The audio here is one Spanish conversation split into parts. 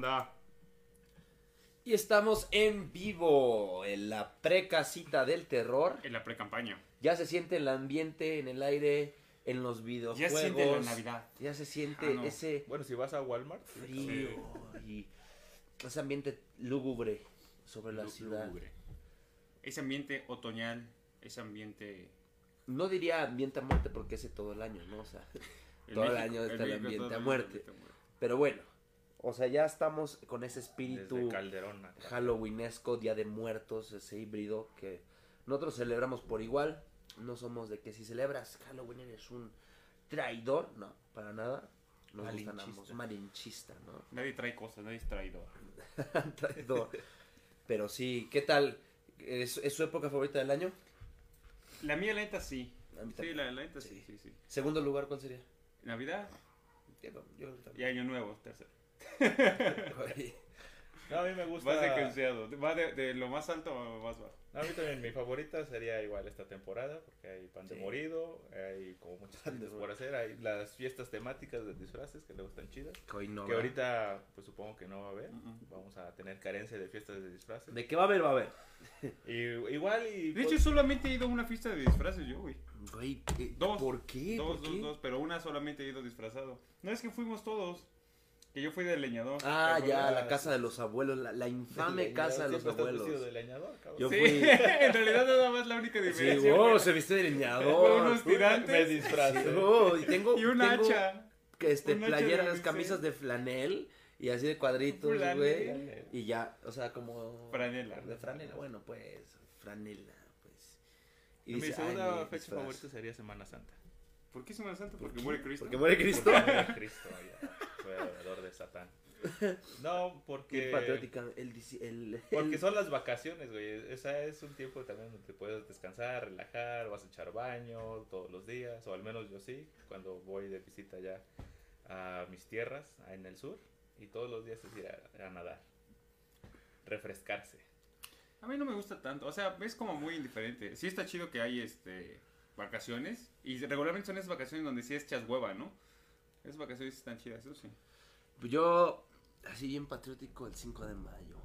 banda? Y estamos en vivo en la precasita del terror. En la pre-campaña. Ya se siente el ambiente en el aire, en los videojuegos. Ya se siente la Navidad. Ya se siente Ah, no. ese Bueno, si vas a Walmart, frío y ese ambiente lúgubre sobre la ciudad. lúgubre. Ese ambiente otoñal, ese ambiente... No diría ambiente a muerte porque ese todo el año, ¿no? O sea, Todo el México- año está el México ambiente a muerte. pero bueno. O sea, ya estamos con ese espíritu Calderón. halloweenesco, Día de Muertos, ese híbrido que nosotros celebramos por igual. No somos de que si celebras Halloween eres un traidor, no, para nada. Nos gustan Malinchista. ambos, malinchista, ¿no? Nadie trae cosas, nadie es traidor. traidor. Pero sí, ¿qué tal? ¿Es, es su época favorita del año? La mía, la neta, sí. A mí Sí, la, la neta, sí, Sí. sí, sí. Segundo lugar, ¿cuál sería? Navidad Yo, yo y. Año Nuevo, tercero. No, a mí me gusta. Va secuenciado. Va de, de lo más alto a lo más bajo. A mí también mi favorita sería igual esta temporada, porque hay pan de Sí. morido, hay como muchas de cosas por hacer, hay las fiestas temáticas de disfraces que luego están chidas. Que hoy no, que ahorita, pues supongo que no va a haber. Vamos a tener carencia de fiestas de disfraces. De qué va a haber, va a haber. Y, igual y. De pues, hecho, solamente he ido a una fiesta de disfraces yo, güey. Güey, ¿qué- Dos. ¿por qué? Dos, ¿Por dos, qué? dos, pero una solamente he ido disfrazado. No es que fuimos todos. Que yo fui de leñador. Ah, ¿te ya, la casa de los abuelos, la, la infame leñador, casa de los abuelos. de leñador, cabrón. Yo Sí, fui- en realidad nada más la única Sí, diferencia. wow, güey. se viste de Fue leñador. unos tirantes. Me disfrazé. Oh, y tengo, Y un tengo hacha. que este un hacha playeras, camisas de flanel y así de cuadritos, güey. Y ya, o sea, como Franela. De franela, bueno, pues franela, pues. Y mi dice, segunda "Ay, mi fecha disfraz". favorita sería Semana Santa. ¿Por qué Semana Santa? ¿Por Porque qué? muere Cristo. Porque muere Cristo. Porque era Cristo, ya, fue adorador de Satán. No, Qué porque. patriótica, el, el, Porque el- son las vacaciones, güey. Esa es un tiempo también donde te puedes descansar, relajar, vas a echar baño todos los días, o al menos yo sí, cuando voy de visita ya a mis tierras en el sur, y todos los días es ir a, a nadar, refrescarse. A mí no me gusta tanto. O sea, es como muy indiferente. Sí está chido que hay este vacaciones. Y regularmente son esas vacaciones donde sí echas hueva, ¿no? Esas vacaciones están chidas, eso sí. Yo, así bien patriótico, el 5 de mayo.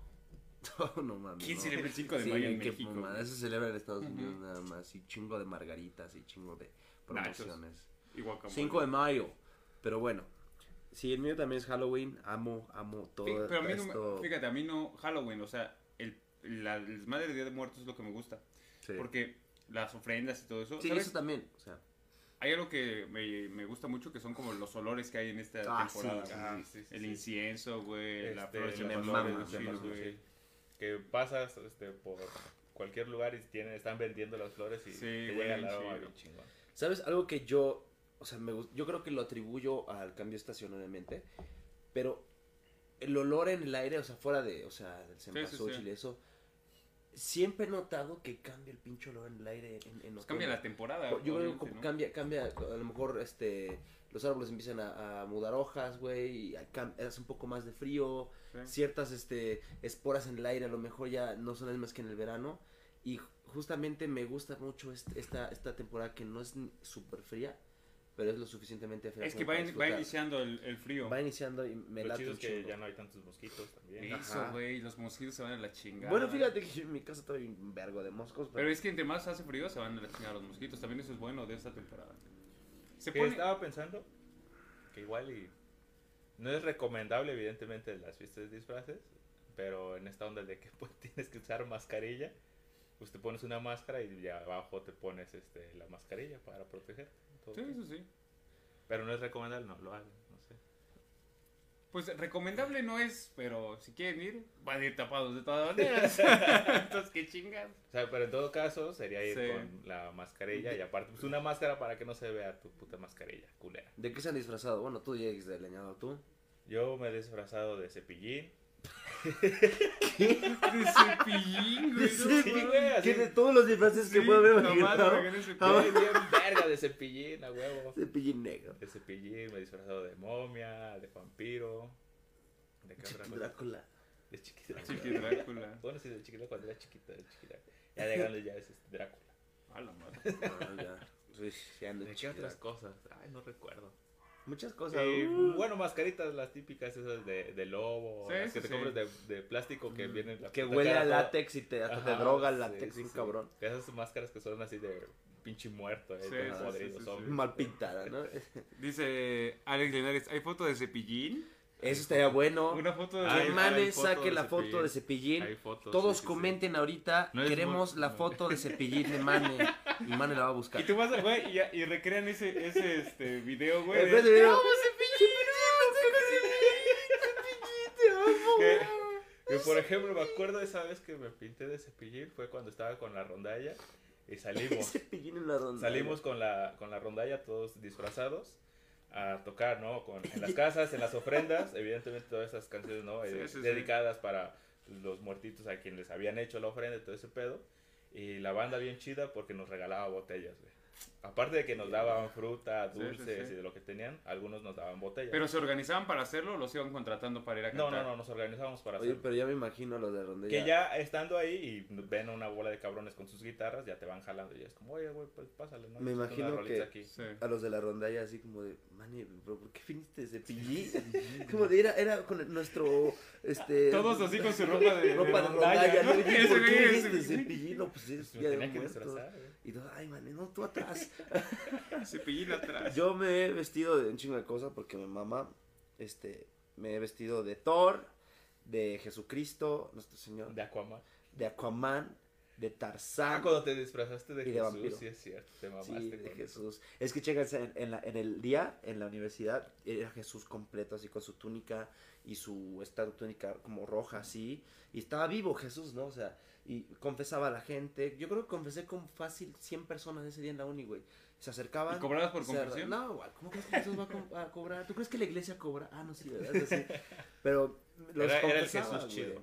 No, no mames. ¿Quién no. celebra el 5 de Sí, mayo en México? Eso se celebra en Estados. Unidos nada más. Y chingo de margaritas y chingo de promociones. Y guacamole. 5 de mayo. Pero bueno. Sí, el mío también es Halloween. Amo, amo todo Pero a mí no esto. me, fíjate, a mí no Halloween, o sea, el, la, el desmadre de Día de Muertos es lo que me gusta. Sí. Porque las ofrendas y todo eso. Sí, ¿sabes? eso también. O sea, Hay algo que me, me gusta mucho que son como los olores que hay en esta Ah, temporada. sí, güey. ah, sí, sí, el sí. incienso, güey, la Este, flor de sí. güey. Que pasas este, por cualquier lugar y tienen, están vendiendo las flores y Sí, te huelen llega el aroma chingón. ¿Sabes? Algo que yo, o sea, me, yo creo que lo atribuyo al cambio obviamente, pero el olor en el aire, o sea, fuera de, o sea, del sí, cempasúchil sí. y eso, siempre he notado que cambia el pinche olor en el aire en, en Pues cambia la temporada. Yo creo que cambia, cambia, a lo mejor, este, los árboles empiezan a, a mudar hojas, güey, y hace un poco más de frío, Sí. ciertas, este, esporas en el aire a lo mejor ya no son las mismas que en el verano, y justamente me gusta mucho este- esta, esta temporada que no es súper fría, pero es lo suficientemente fría. Es que va, in- va iniciando el, el frío. Va iniciando y me Lo late es que ya no hay tantos mosquitos también. Eso, Ajá. güey, los mosquitos se van a la chingada. Bueno, fíjate que yo en mi casa todavía hay un vergo de moscos, pero, Pero es que entre más hace frío se van a la chingada los mosquitos. También eso es bueno de esta temporada. Se pone... estaba pensando que igual y no es recomendable evidentemente las fiestas de disfraces, pero en esta onda de que pues, tienes que usar mascarilla, pues te pones una máscara y ya abajo te pones este la mascarilla para Sí, eso sí. Pero no es recomendable, no lo hagan, no sé. Pues recomendable no es, pero si quieren ir, van a ir tapados de todas maneras. Entonces, qué chingas. O sea, pero en todo caso sería ir Sí. con la mascarilla y aparte pues una máscara para que no se vea tu puta mascarilla, culera. ¿de qué se han disfrazado? Bueno, tú llegues de leñador, tú. Yo me he disfrazado de cepillín. De cepillín, güey. Sí, no Sí, güey. ¿Qué de todos los disfraces que puedo cepillín. Jamás. Bien, verga de cepillín, a huevo. Cepillín negro. De cepillín, me he disfrazado de momia, de vampiro. ¿De qué? Drácula. De chiqui Chiqui Drácula. Bueno, sí, de chiquito cuando era chiquito, de chiquita. Ya de grande ya es este, Drácula. A la madre. Ah, ya. Sí, ando ¿De qué otras Drácula. cosas? Ay, no recuerdo. Muchas cosas. Uh, bueno, mascaritas las típicas esas de, de lobo, Sí, las sí, que te sí. compras de, de plástico que Mm. vienen la que huele a látex y te, hasta te Ajá, droga el sí, látex, sí. cabrón. Esas máscaras que son así de pinche muerto, eh, Sí, todo sí, podrido, sí, sí, zombie. sí. Mal pintada, ¿no? Dice Alex Linares, ¿hay foto de cepillín? Eso estaría bueno. Una foto de... Ay, foto saque de la foto de Cepillín. Hay fotos, Todos sí, sí, sí. comenten ahorita. No Queremos muy- la foto de Cepillín de Mane. Y Mane la va a buscar. Y tú vas, a- güey, y, y recrean ese, ese este, video, güey. De- de video. que- Que, por ejemplo, me acuerdo esa vez que me pinté de cepillín fue cuando estaba con la rondalla y salimos. Cepillín en la ronda. Salimos con la, con la rondalla todos disfrazados a tocar, ¿no? Con, en las casas, en las ofrendas, evidentemente todas esas canciones, ¿no? Sí, Eh, sí, sí. dedicadas para los muertitos a quienes les habían hecho la ofrenda y todo ese pedo. Y la banda bien chida porque nos regalaba botellas, güey. Aparte de que nos daban fruta, Sí, sí, dulces sí. y de lo que tenían, algunos nos daban botellas. ¿Pero se organizaban para hacerlo o los iban contratando para ir a no, cantar? no, no, nos organizamos para Oye, hacerlo. pero ya me imagino lo de ronda. Que ya estando ahí y ven a una bola de cabrones con sus guitarras, ya te van jalando y ya es como, oye, güey, pues pásale, ¿no? Me imagino que- aquí". Sí. A los de la rondalla así como de, Mane, bro, ¿por qué viniste de Cepillín? como de, era, era con nuestro, este... Todos así con su ropa de, ropa de rondalla, ¿no? ¿no? ¿Por qué viniste de Cepillín. Cepillín? No, pues es Me día de que muertos. Y todo, ay, Mane, no, tú atrás. Cepillín atrás. Yo me he vestido de un chingo de cosas porque mi mamá, este, me he vestido de Thor, de Jesucristo, nuestro Señor, De Aquaman. de Aquaman, de Ah, Tarzán. cuando te disfrazaste de Y de Jesús, vampiro. sí es cierto, te mamaste. Sí, de eso. Jesús. Es que chéquense, en, en, la- en el día, en la universidad, era Jesús completo, así con su túnica y su, esta túnica como roja, así. Y estaba vivo Jesús, ¿no? O sea, y confesaba a la gente. Yo creo que confesé con fácil 100 personas ese día en la uni, güey. Se acercaban. ¿Y cobrabas por confesión? No, güey, ¿cómo crees que Jesús va a, co- a cobrar? ¿Tú crees que la iglesia cobra? Ah, no, sí, ¿verdad? Es así. Pero los Era, era el Jesús chido.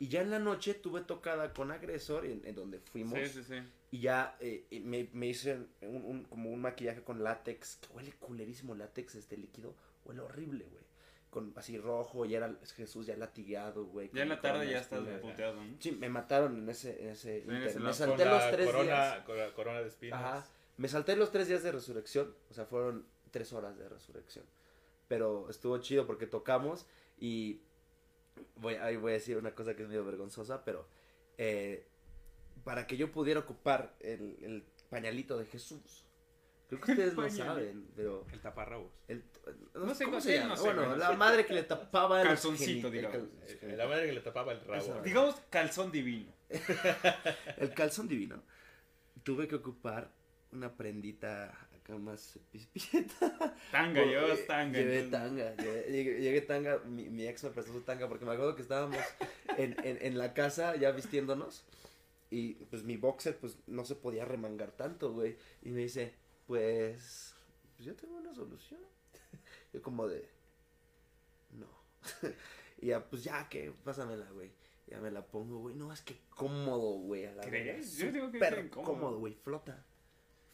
Y ya en la noche tuve tocada con Agresor, en, en donde fuimos. Sí, sí, sí. Y ya eh, y me, me hice un, un- como un maquillaje con látex, que huele culerísimo látex, este líquido, huele horrible, güey. Con así rojo, y era Jesús ya latigueado, güey. Ya en la tarde ya estás puteado, ¿no? Sí, me mataron en ese, en ese, En inter. ese Me salté Con los la tres corona, días. con la corona de espinas. Ajá. Me salté los tres días de resurrección, o sea, fueron tres horas de resurrección. Pero estuvo chido porque tocamos y voy, ahí voy a decir una cosa que es medio vergonzosa, pero eh, para que yo pudiera ocupar el, el pañalito de Jesús. Creo que ustedes no saben, pero El taparrabos. el, No sé, ¿cómo se sé, llama? no sé, bueno, bueno, la madre que le tapaba el Calzoncito, el digamos. cal- La madre que le tapaba el rabo. Esa. Digamos calzón divino. el calzón divino. Tuve que ocupar una prendita acá más pispieta. Tanga, eh, tanga. Llevé entonces. tanga, llegué tanga, mi, mi ex me prestó su tanga porque me acuerdo que estábamos en, en, en la casa ya vistiéndonos y pues mi boxer pues no se podía remangar tanto, güey. Y me dice, pues, pues yo tengo una solución. Yo como de, no. y ya, pues ya que, pásamela, güey. Ya me la pongo, güey. No, es que cómodo, güey. A la ¿Crees? Yo digo que incómodo. cómodo, güey. Flota.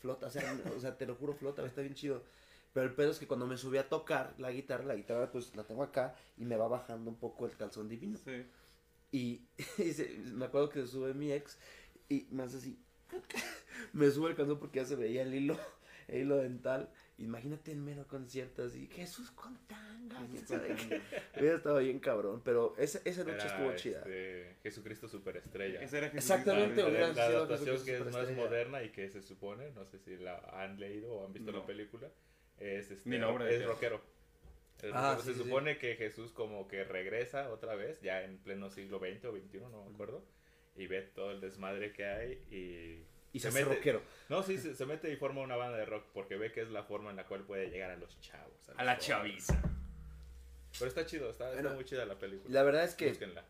Flota. O sea, o sea, te lo juro, flota. Está bien chido. Pero el pedo es que cuando me subí a tocar la guitarra, la guitarra pues la tengo acá y me va bajando un poco el calzón divino. Sí. Y, y se- me acuerdo que sube mi ex y me hace así. me sube el calzón porque ya se veía el hilo, el hilo dental. Imagínate en mero concierto así, Jesús con tanga. Hubiera estado bien cabrón, pero esa, esa noche Era, estuvo chida. este, Jesucristo superestrella. Ese era. Exactamente, la, hubiera la- adaptación que es más moderna y que se supone, no sé si la han leído o han visto No. la película, es, este, Ni la obra es rockero. Es Ah, rockero. sí, se sí, sí. supone que Jesús como que regresa otra vez, ya en pleno siglo XX o XXI, no me acuerdo, y ve todo el desmadre que hay y... Y se, mete- rockero. No, sí, se, se mete y forma una banda de rock porque ve que es la forma en la cual puede llegar a los chavos. los A la jóvenes. chaviza. Pero está chido, está, muy chida la película. La verdad es que Búsquenla.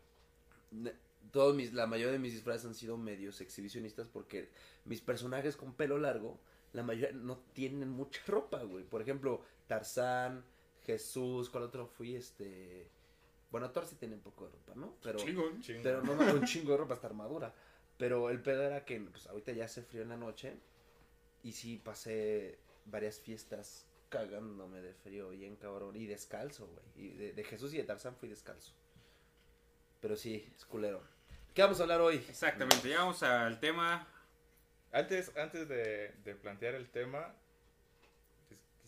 Todos mis, la mayoría de mis disfraces han sido medios exhibicionistas porque mis personajes con pelo largo, la mayoría no tienen mucha ropa, güey. Por ejemplo, Tarzán, Jesús, ¿cuál otro fui? Este... Bueno, Thor sí tiene un poco de ropa, ¿no? Pero, Chingón. Pero no me un chingo de ropa, esta armadura. Pero el pedo era que, pues ahorita ya hace frío en la noche y sí pasé varias fiestas cagándome de frío bien cabrón y descalzo, güey. Y de, de Jesús y de Tarzán fui descalzo. Pero sí, es culero. ¿Qué vamos a hablar hoy? Exactamente, ya vamos al tema. Antes, antes de, de plantear el tema,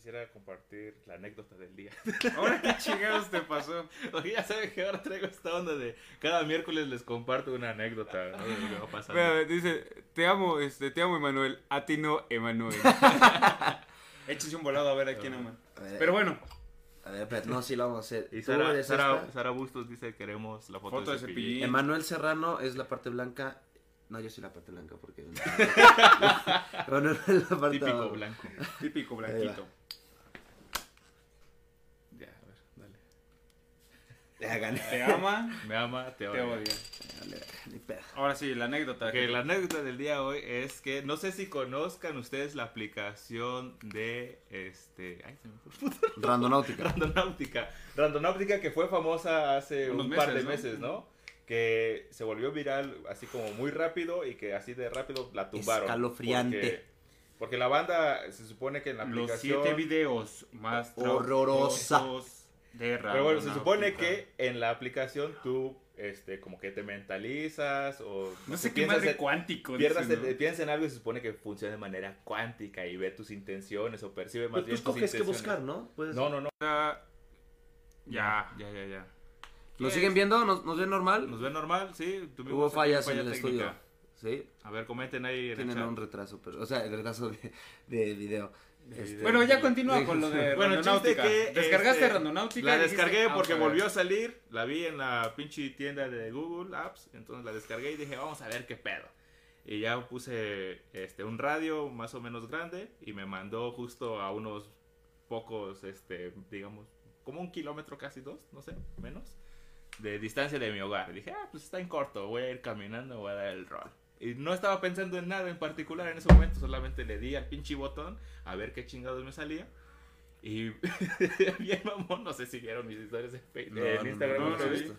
quisiera compartir la anécdota del día. Ahora qué chingados te pasó. Oye, ya saben que ahora traigo esta onda de cada miércoles les comparto una anécdota ¿no? de lo que va pasando. Espera, dice, te amo, este, te amo, Emanuel. A ti no, Emanuel. Échese un volado a ver a quién ama. A ver, Pero bueno, a ver, espérate, no, sí lo vamos a hacer. Y Sara, Sara. Sara Bustos dice queremos la foto, Foto de de Cepillín. Cepillín. Emanuel Serrano es la parte blanca. No, yo soy la parte blanca porque. Emanuel es la parte Típico blanco. típico blanquito. Ya, a ver, dale. Te ama, Me ama, te te odia. odia. Dale, ni pedo. Ahora sí, la anécdota. Ok, la anécdota del día de hoy es que no sé si conozcan ustedes la aplicación de este. Ay, se me fue. Randonáutica. Randonáutica. Randonáutica que fue famosa hace Unos un par de meses, ¿no? meses, ¿no? Que se volvió viral así como muy rápido y que así de rápido la tumbaron. Escalofriante. Porque, porque la banda se supone que en la Los aplicación. siete videos más Horrorosa. De Pero bueno, se supone que en la aplicación tú, este, como que te mentalizas o... No sé, qué piensas madre en- cuántico. Pierdas dicen, el- ¿no? piensa en algo y se supone que funciona de manera cuántica y ve tus intenciones o percibe más Pues, bien tus coges que intenciones. buscar, ¿no? Puedes- No, no, no. Ya. Ya. Ya, ya, ya. ¿Nos ¿Qué siguen viendo? ¿Nos, nos ven normal? ¿Nos ven normal? Sí. tuvimos Hubo fallas falla en el técnica. estudio. Sí, A ver, comenten ahí en el tienen chat. un retraso, pero, o sea, el retraso de, de video. Este. Bueno, ya continúa con lo de Bueno, Randonáutica. que, ¿Descargaste este, Randonáutica? La dijiste, descargué "Vamos porque a ver". volvió a salir, la vi en la pinche tienda de Google Apps, entonces la descargué y dije, vamos a ver qué pedo. Y ya puse este un radio más o menos grande y me mandó justo a unos pocos, este, digamos, como un kilómetro casi dos, no sé, menos, de distancia de mi hogar. Y dije, ah, pues está en corto, voy a ir caminando, voy a dar el rol. Y no estaba pensando en nada en particular en ese momento, solamente le di al pinche botón a ver qué chingados me salía. Y bien mamón, no sé si vieron mis historias en, No, en no, no, Instagram. no, no no lo he vi. visto.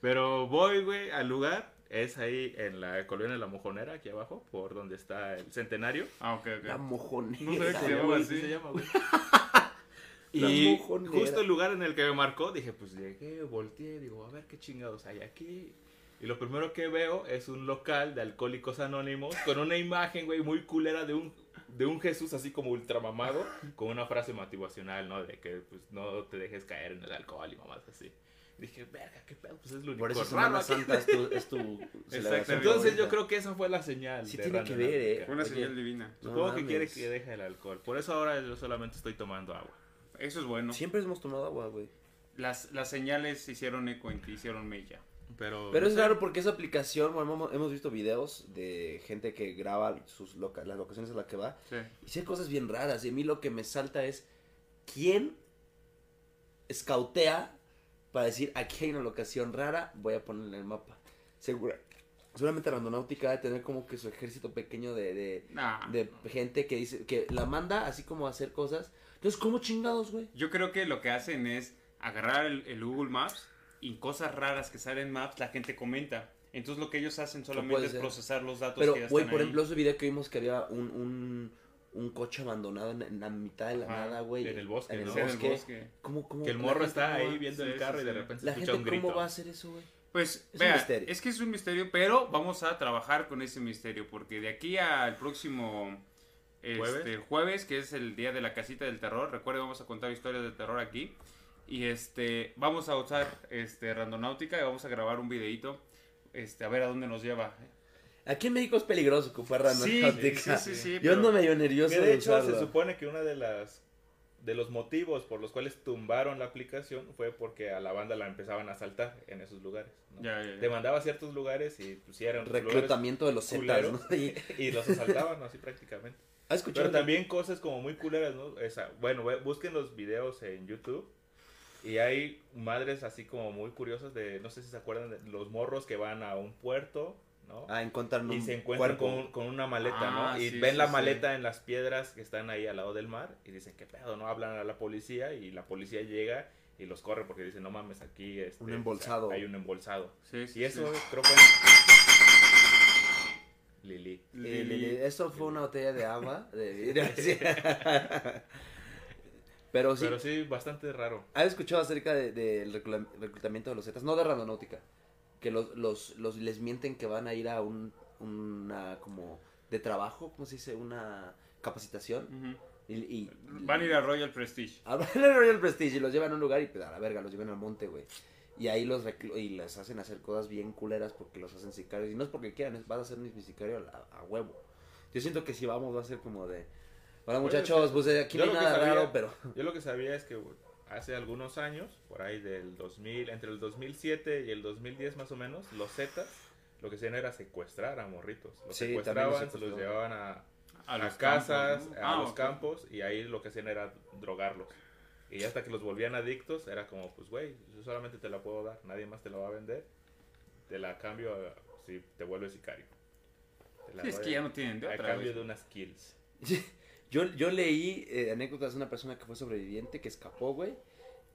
Pero voy, güey, al lugar. Es ahí en la colonia de la Mojonera, aquí abajo, por donde está el centenario. Ah, ok, ok. La mojonera. No sabía que se güey, así. sí se llama, güey. La Y justo el lugar en el que me marcó, dije, pues llegué, volteé, digo, a ver qué chingados hay aquí. Y lo primero que veo es un local de alcohólicos anónimos con una imagen, güey, muy culera de un, de un Jesús así como ultramamado, con una frase motivacional, ¿no? De que pues no te dejes caer en el alcohol y mamás así. Dije, verga, qué pedo, pues es lo único Por eso raro Semana aquí". Santa es tu, es tu celebración Entonces yo creo que esa fue la señal. Sí de tiene que ver, eh. Fue una Oye. señal divina. No Supongo que quiere que deje el alcohol. Por eso ahora yo solamente estoy tomando agua. Eso es bueno. Siempre hemos tomado agua, güey. Las, las señales hicieron eco en ti, hicieron mella. Pero, Pero no es sé. raro porque esa aplicación, bueno, hemos, visto videos de gente que graba sus loca- las locaciones a las que va Sí. y sí hay cosas bien raras. Y a mí lo que me salta es quién escautea para decir aquí hay una locación rara, voy a poner en el mapa. Segura, seguramente Randonáutica debe tener como que su ejército pequeño de, de, Nah. de gente que dice que la manda así como a hacer cosas. Entonces, ¿cómo chingados, güey? Yo creo que lo que hacen es agarrar el, el Google Maps y cosas raras que salen en Maps la gente comenta. Entonces lo que ellos hacen solamente puede es procesar los datos Pero, que ya güey, están por ahí. ejemplo, ese video que vimos que había un, un, un coche abandonado en, en la mitad de la Ajá, nada, güey. en el bosque, En el ¿no? Sí, en el bosque. bosque. ¿Cómo, cómo, Que el morro está cómo va- ahí viendo Sí, el carro sí, y de sí. repente se La escucha gente, un grito. ¿cómo va a hacer eso, güey? Pues, un vea, misterio. es que es un misterio, pero vamos a trabajar con ese misterio, porque de aquí al próximo este, ¿Jueves? jueves, que es el día de la casita del terror, recuerden, vamos a contar historias del terror aquí, y este, vamos a usar este, Randonáutica y vamos a grabar un videito, este, a ver a dónde nos lleva. Aquí en México es peligroso ocupar Randonáutica. sí, sí, sí, Yo ando medio nervioso Que de hecho usarlo. se supone que una de las de los motivos por los cuales tumbaron la aplicación fue porque a la banda la empezaban a asaltar en esos lugares. ¿no? Ya, ya, ya. Te mandaba a ciertos lugares y pusieron Reclutamiento de los Zetas. Y- y los asaltaban así prácticamente. ¿Has escuchado? Pero también cosas como muy culeras, ¿no? Esa, bueno, busquen los videos en YouTube. Y hay madres así como muy curiosas de, no sé si se acuerdan de los morros que van a un puerto, ¿no? Ah, encontraron y un se encuentran con, con una maleta, Ah, ¿no? Y sí, ven sí, la sí. maleta en las piedras que están ahí al lado del mar y dicen, ¿qué pedo? ¿No? Hablan a la policía y la policía llega y los corre porque dicen, no mames, aquí este, Un embolsado. hay un embolsado. Sí, sí, Y eso sí. creo que... Lili. Eh, le- le- Eso fue una botella de agua. De vidrio. Pero sí, Pero sí, bastante raro. ¿has escuchado acerca de- del reclu- reclutamiento de los Zetas? No de Randonáutica. Que los, los, los les mienten que van a ir a un, una como de trabajo, ¿cómo se dice? Una capacitación. Y, y- Van a ir a Royal Prestige. a ver el Royal Prestige y los llevan a un lugar y pues a la verga, los llevan al monte, güey. Y ahí los y les hacen hacer cosas bien culeras porque los hacen sicarios. Y no es porque quieran, es vas a ser mi sicario a, a huevo. Yo siento que si vamos va a ser como de... Hola muchachos, pues aquí no yo hay lo que nada sabía- raro, pero... Yo lo que sabía es que hace algunos años, por ahí del 2000, entre el 2007 y el 2010 más o menos, los Zetas lo que hacían era secuestrar a morritos. Los Sí, los secuestraban, se los llevaban a, A a los casas, campos, ¿no? a Ah, los ok. campos, y ahí lo que hacían era drogarlos. Y hasta que los volvían adictos, era como, pues, güey, yo solamente te la puedo dar, nadie más te la va a vender. Te la cambio a- si te vuelves sicario. Te la Sí, es que ya no tienen de A otra. cambio güey. de unas kills. Yo, yo leí eh, anécdotas de una persona que fue sobreviviente, que escapó, güey.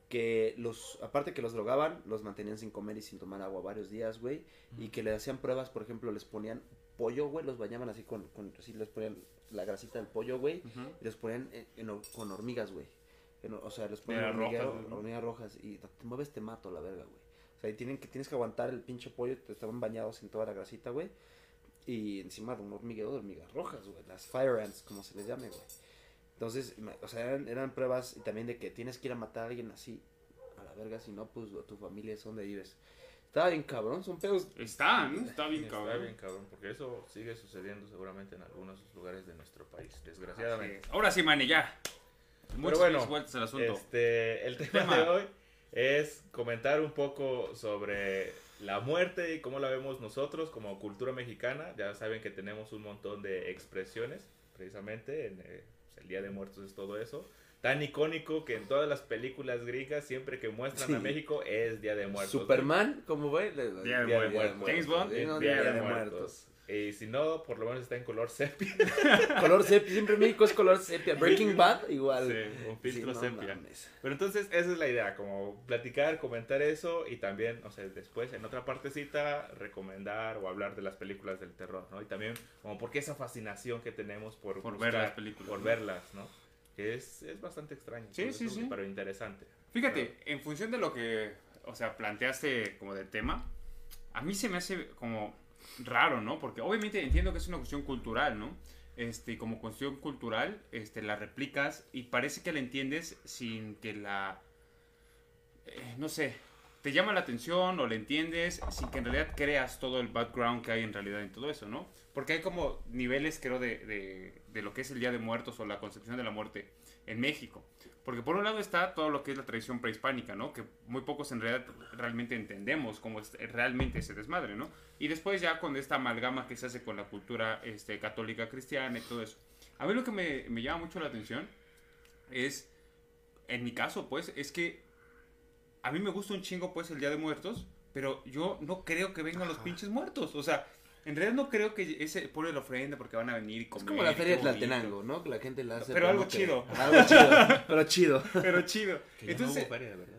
Que los, aparte que los drogaban, los mantenían sin comer y sin tomar agua varios días, güey. Y que le hacían pruebas, por ejemplo, les ponían pollo, güey, los bañaban así con, con así les ponían la grasita del pollo, güey. Y los ponían en- en hor- con hormigas, güey. En O sea, los ponían hormiguero- rojas, ¿no? hormigas rojas. Y te mueves, te mato, la verga, güey. O sea, y tienen que, tienes que aguantar el pinche pollo, te estaban bañados en toda la grasita, güey. Y encima de un hormiguero de hormigas rojas, güey. Las fire ants, como se les llame, güey. Entonces, o sea, eran, eran pruebas y también de que tienes que ir a matar a alguien así, a la verga, si no, pues tu familia es donde vives. Estaba bien cabrón, son pedos. Está, ¿no? Está bien Está cabrón. bien cabrón, porque eso sigue sucediendo seguramente en algunos lugares de nuestro país, desgraciadamente. Ahora sí, Manny, ya. Muchas bueno, vueltas al asunto. Este, el tema, Tema. de hoy es comentar un poco sobre la muerte y cómo la vemos nosotros como cultura mexicana. Ya saben que tenemos un montón de expresiones, precisamente, en eh, el Día de Muertos es todo eso. Tan icónico que en todas las películas gringas, siempre que muestran Sí. a México, es Día de Muertos. Superman, ¿cómo güey? Día de Día de Muertos. Muertos. James Bond, Día, de Muertos. Y si no, por lo menos está en color sepia. Color sepia, siempre México es color sepia. Breaking Bad, igual. Sí, un filtro Sí, no sepia. mames. Pero entonces esa es la idea, como platicar, comentar eso y también, o sea, después en otra partecita recomendar o hablar de las películas del terror, ¿no? Y también como por qué esa fascinación que tenemos por, Por buscar, ver las películas, Por ¿no? verlas, ¿no? Que es, es bastante extraño. Sí, sí, sí. Pero interesante. Fíjate, en función de lo que, o sea, planteaste como del tema, a mí se me hace como raro, ¿no? Porque obviamente entiendo que es una cuestión cultural, ¿no? Este, como cuestión cultural, este, la replicas y parece que la entiendes sin que la, eh, no sé, te llama la atención o la entiendes sin que en realidad creas todo el background que hay en realidad en todo eso, ¿no? Porque hay como niveles, creo, de, de, de lo que es el Día de Muertos o la concepción de la muerte en México. Porque por un lado está todo lo que es la tradición prehispánica, ¿no? Que muy pocos en realidad realmente entendemos cómo es realmente ese desmadre, ¿no? Y después ya con esta amalgama que se hace con la cultura este, católica cristiana y todo eso. A mí lo que me, me llama mucho la atención es, en mi caso, pues, es que a mí me gusta un chingo, pues, el Día de Muertos, pero yo no creo que vengan los pinches muertos. O sea, en realidad no creo que ese pone la ofrenda porque van a venir y Es comer. como la feria de. Tlaltenango, ¿no? Que la gente la hace. Pero algo que- chido. Algo chido. Pero chido. Pero chido. Que Entonces, no hubo feria, verdad,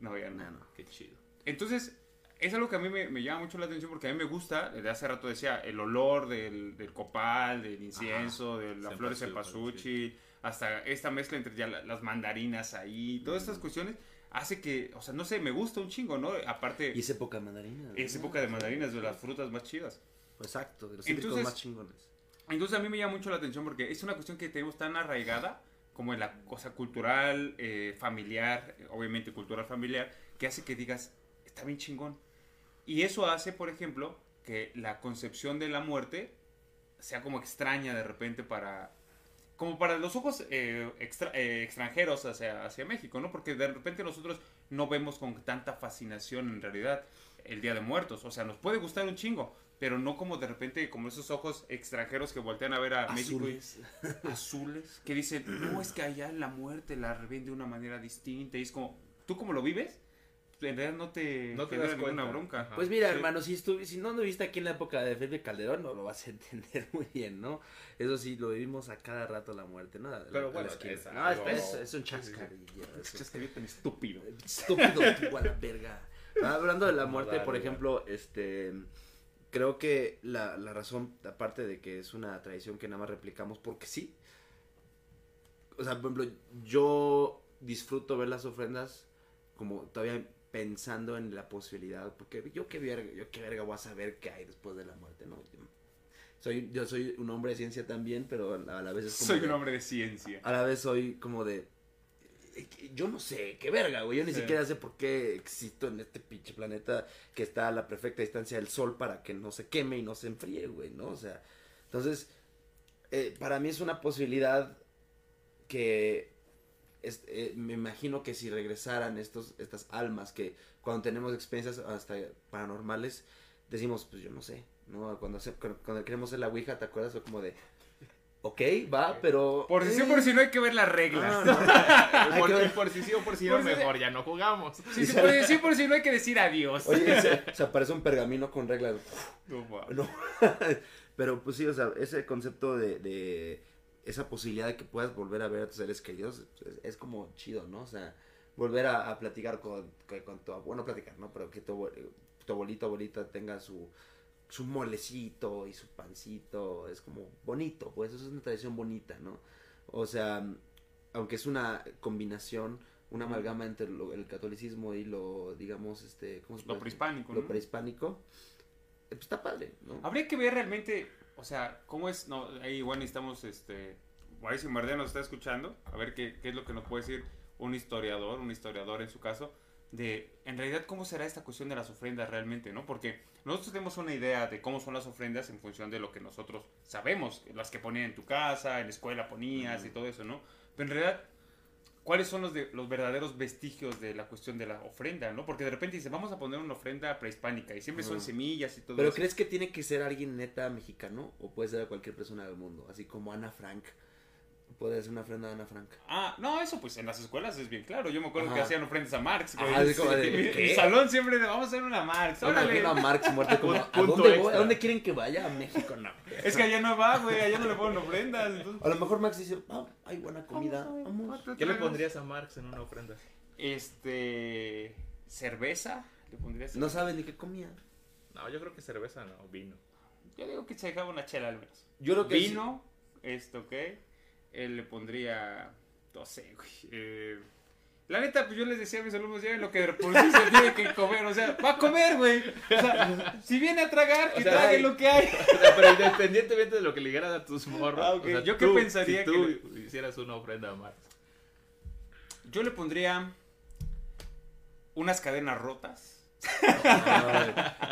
no, ya no. No, no. Qué chido. Entonces, es algo que a mí me, me llama mucho la atención porque a mí me gusta, desde hace rato decía, el olor del, del copal, del incienso, de la flor de Cempasúchil, hasta esta mezcla entre ya la- las mandarinas ahí, todas estas cuestiones, hace que, o sea, no sé, me gusta un chingo, ¿no? Aparte, Y es época mandarina. es ¿no? época de mandarinas, de las frutas más chidas. Exacto, de los cítricos más chingones. Entonces a mí me llama mucho la atención porque es una cuestión que tenemos tan arraigada como en la cosa cultural, eh, familiar, obviamente cultural familiar, que hace que digas, está bien chingón. Y eso hace, por ejemplo, que la concepción de la muerte sea como extraña de repente para... Como para los ojos eh, extra- eh, extranjeros hacia, hacia México, ¿no? Porque de repente nosotros no vemos con tanta fascinación en realidad el Día de Muertos. O sea, nos puede gustar un chingo, pero no como de repente como esos ojos extranjeros que voltean a ver a México y Azules. azules que dicen, no, es que allá la muerte la ven de una manera distinta. Y es como, ¿tú cómo lo vives? En realidad no te, No te das ninguna bronca. Ajá. Pues mira, Sí. hermano, si, si no lo viste aquí en la época de Felipe Calderón, no lo vas a entender muy bien, ¿no? Eso sí, lo vivimos a cada rato la muerte, ¿no? La- Pero bueno, la esquina. es no, es, un Sí, sí, sí. chascarrillo. es un- Chascarrillo tan estúpido. Estúpido tú a la verga. Ah, Hablando de la muerte, por ejemplo, este creo que la, la razón, aparte de que es una tradición que nada más replicamos porque sí. O sea, por ejemplo, yo disfruto ver las ofrendas como todavía pensando en la posibilidad, porque yo qué verga, yo qué verga voy a saber qué hay después de la muerte, ¿no? soy, yo soy un hombre de ciencia también, pero a la vez es como Soy de- un hombre de ciencia. A la vez soy como de... eh, Yo no sé, qué verga, güey. Yo ni Sí. siquiera sé por qué existo en este pinche planeta que está a la perfecta distancia del sol para que no se queme y no se enfríe, güey, ¿no? O sea, entonces, eh, para mí es una posibilidad que es- eh, me imagino que si regresaran estos, estas almas que cuando tenemos experiencias hasta paranormales, decimos, pues yo no sé, ¿no? Cuando, hace- cuando, cuando queremos hacer la Ouija, ¿te acuerdas? Fue como de, ok, va, pero... Por si sí o eh, por si no hay que ver las reglas. ah, no. Por, que ver- por si sí o por si Por no, si- mejor ya no jugamos. Sí, sí, por, si sí, por si no hay que decir adiós. Oye, se, se aparece un pergamino con reglas. No. Pero pues sí, o sea, ese concepto de, de esa posibilidad de que puedas volver a ver a tus seres queridos es, es como chido, ¿no? O sea, volver a, a platicar con, con, con tu bueno, platicar, ¿no? Pero que tu, tu abuelito, abuelita tenga su, su molecito y su pancito, es como bonito, pues eso es una tradición bonita, ¿no? O sea, aunque es una combinación, una amalgama entre lo- el catolicismo y lo, digamos, este, ¿cómo se Lo prehispánico, Lo ¿no? prehispánico, eh, pues está padre, ¿no? Habría que ver realmente, o sea, cómo es, no, ahí igual necesitamos, este, ahí si Mardea nos está escuchando, a ver qué, qué es lo que nos puede decir un historiador, un historiador en su caso, de, en realidad, cómo será esta cuestión de las ofrendas realmente, ¿no? Porque nosotros tenemos una idea de cómo son las ofrendas en función de lo que nosotros sabemos, las que ponían en tu casa, en la escuela ponías y todo eso, ¿no? Pero en realidad, ¿cuáles son los, de, los verdaderos vestigios de la cuestión de la ofrenda, ¿no? Porque de repente dice, vamos a poner una ofrenda prehispánica y siempre son semillas y todo ¿Pero eso. crees que tiene que ser alguien neta mexicano o puede ser a cualquier persona del mundo? Así como Ana Frank. Puede ser una ofrenda a Ana Frank. Ah, no, eso pues en las escuelas es bien claro. Yo me acuerdo que hacían ofrendas a Marx. güey. Ajá, así como de, mi, mi ¿qué? salón siempre de, vamos a hacer una Marx. Una Órale. ofrenda a Marx muerto como, ¿a dónde voy? extra. ¿A dónde quieren que vaya? A México, no. Es que allá no va, güey. Allá no le ponen ofrendas. entonces- A lo mejor Max dice, ah, hay buena comida, vamos. ¿Qué le pondrías a Marx en una ofrenda? Este. Cerveza. Le pondrías. No sabe ni qué comía. No, yo creo que cerveza no, vino. Yo digo que se dejaba una chela al menos. Yo creo que Vino, esto, ¿ok? Él le pondría. No sé, güey. eh, la neta, pues yo les decía a mis alumnos, ya lo que por sí se tiene que comer. O sea, va a comer, güey. O sea, si viene a tragar, que O sea, trague hay- lo que hay. O sea, pero independientemente de lo que le dijeras a tus morros, Ah, ok. o sea, Yo qué pensaría si que tú hicieras una ofrenda a Marx. Yo le pondría unas cadenas rotas.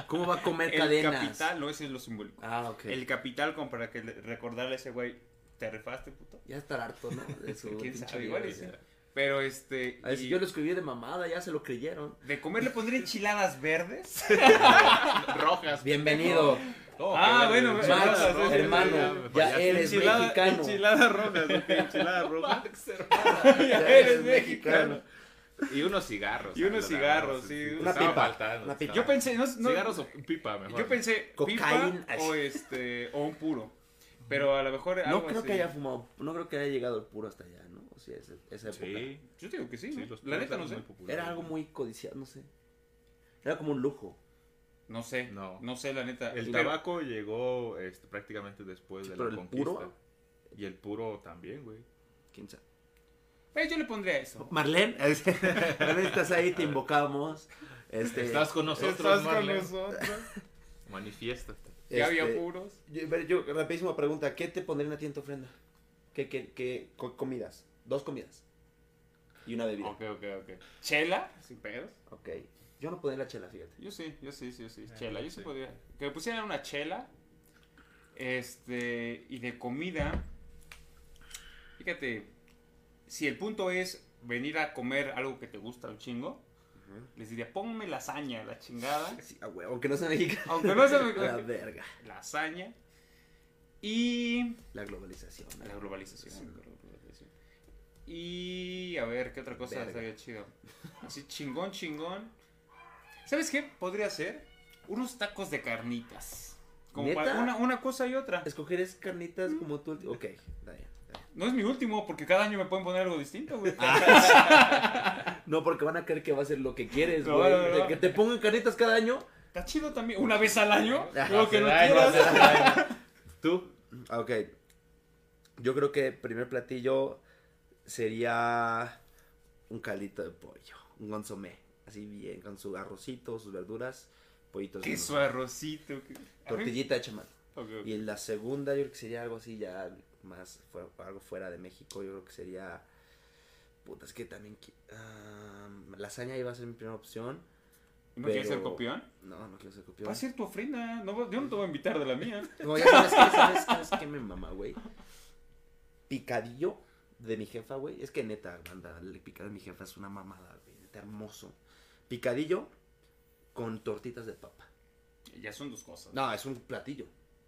¿Cómo va a comer El cadenas? capital, no, ese es lo simbólico. Ah, ok. El capital como para que le- recordarle a ese güey, te rifaste, puto. Ya estar harto, ¿no? De su ¿Quién sabe? vida, Igual. Pero este... Y yo lo escribí de mamada, ya se lo creyeron. De comer le pondría enchiladas verdes. Rojas. Bienvenido. Oh, Ah, bueno. Max, rojas, hermano, ya fallaste. eres mexicano. Enchiladas rojas, enchiladas rojas. Max, hermano. ya eres mexicano. Y unos cigarros. Y unos cigarros, sí. Una Estaba pipa, faltando, una pipa. Yo pensé, no, no- Cigarros o pipa, mejor. yo pensé Cocaína. pipa o este, o un puro. Pero a lo mejor No algo creo así. que haya fumado, no creo que haya llegado el puro hasta allá, ¿no? O sea, esa, esa época. Sí. Yo digo que sí, sí, La neta no sé. Era algo muy codiciado, no sé. Era como un lujo. No sé, No. no, sé la neta. El Pero- tabaco llegó este, prácticamente después Sí, de pero la el conquista. puro- Y el puro también, güey. ¿Quién sabe? Pues yo le pondría eso. Marlene, Marlene, estás ahí, te invocamos. Este, Estás con nosotros, Estás con Marlene. nosotros. Manifiéstate. Ya este, había puros. Yo, pero yo, rapidísima pregunta, ¿qué te pondrían a ti en tu ofrenda? ¿Qué, qué, qué co- comidas? Dos comidas. Y una bebida. Ok, ok, ok. Chela, sin pedos. ok. Yo no pondría la chela, fíjate. Yo sí, yo sí, yo sí. Ah, Chela, yo sí sí. podría. Que me pusieran una chela. Este. Y de comida. Fíjate. Si el punto es venir a comer algo que te gusta un chingo, les diría, ponme lasaña, la chingada. Sí, ah, aunque no sea mexicano. Aunque no sea La mexicano. verga. Lasaña. Y. La globalización. La globalización. la globalización. Y a ver, ¿qué otra cosa Verga. estaría chido? Así chingón, chingón. ¿Sabes qué? Podría ser unos tacos de carnitas. Como ¿Neta? para una, una cosa y otra. ¿Escogeres carnitas Mm. como tú? Ok, bien. No es mi último, porque cada año me pueden poner algo distinto, güey. No, porque van a creer que va a ser lo que quieres, No, güey. no, no. De que te pongan carnitas cada año. Está chido también. Una vez al año. Ah, Lo que no quieras. ¿Tú? Ah, Ok. Yo creo que el primer platillo sería un caldito de pollo, un consomé, así bien, con su arrocito, sus verduras, pollitos. Queso, menos. arrocito. Tortillita de chamal. Ok, ok. Y en la segunda yo creo que sería algo así ya más, fue- algo fuera de México, yo creo que sería... Puta, es que también... ah, lasaña iba a ser mi primera opción. ¿No quieres ser pero- copión? No, no quiero ser copión. Va a ser tu ofrenda. No, yo no te voy a invitar de la mía. No, ya sabes sabes, sabes qué me mama, güey. Picadillo de mi jefa, güey. Es que neta, banda, el picadillo de mi jefa es una mamada, güey. Neta hermoso. Picadillo con tortitas de papa. Ya son dos cosas. No, es un platillo.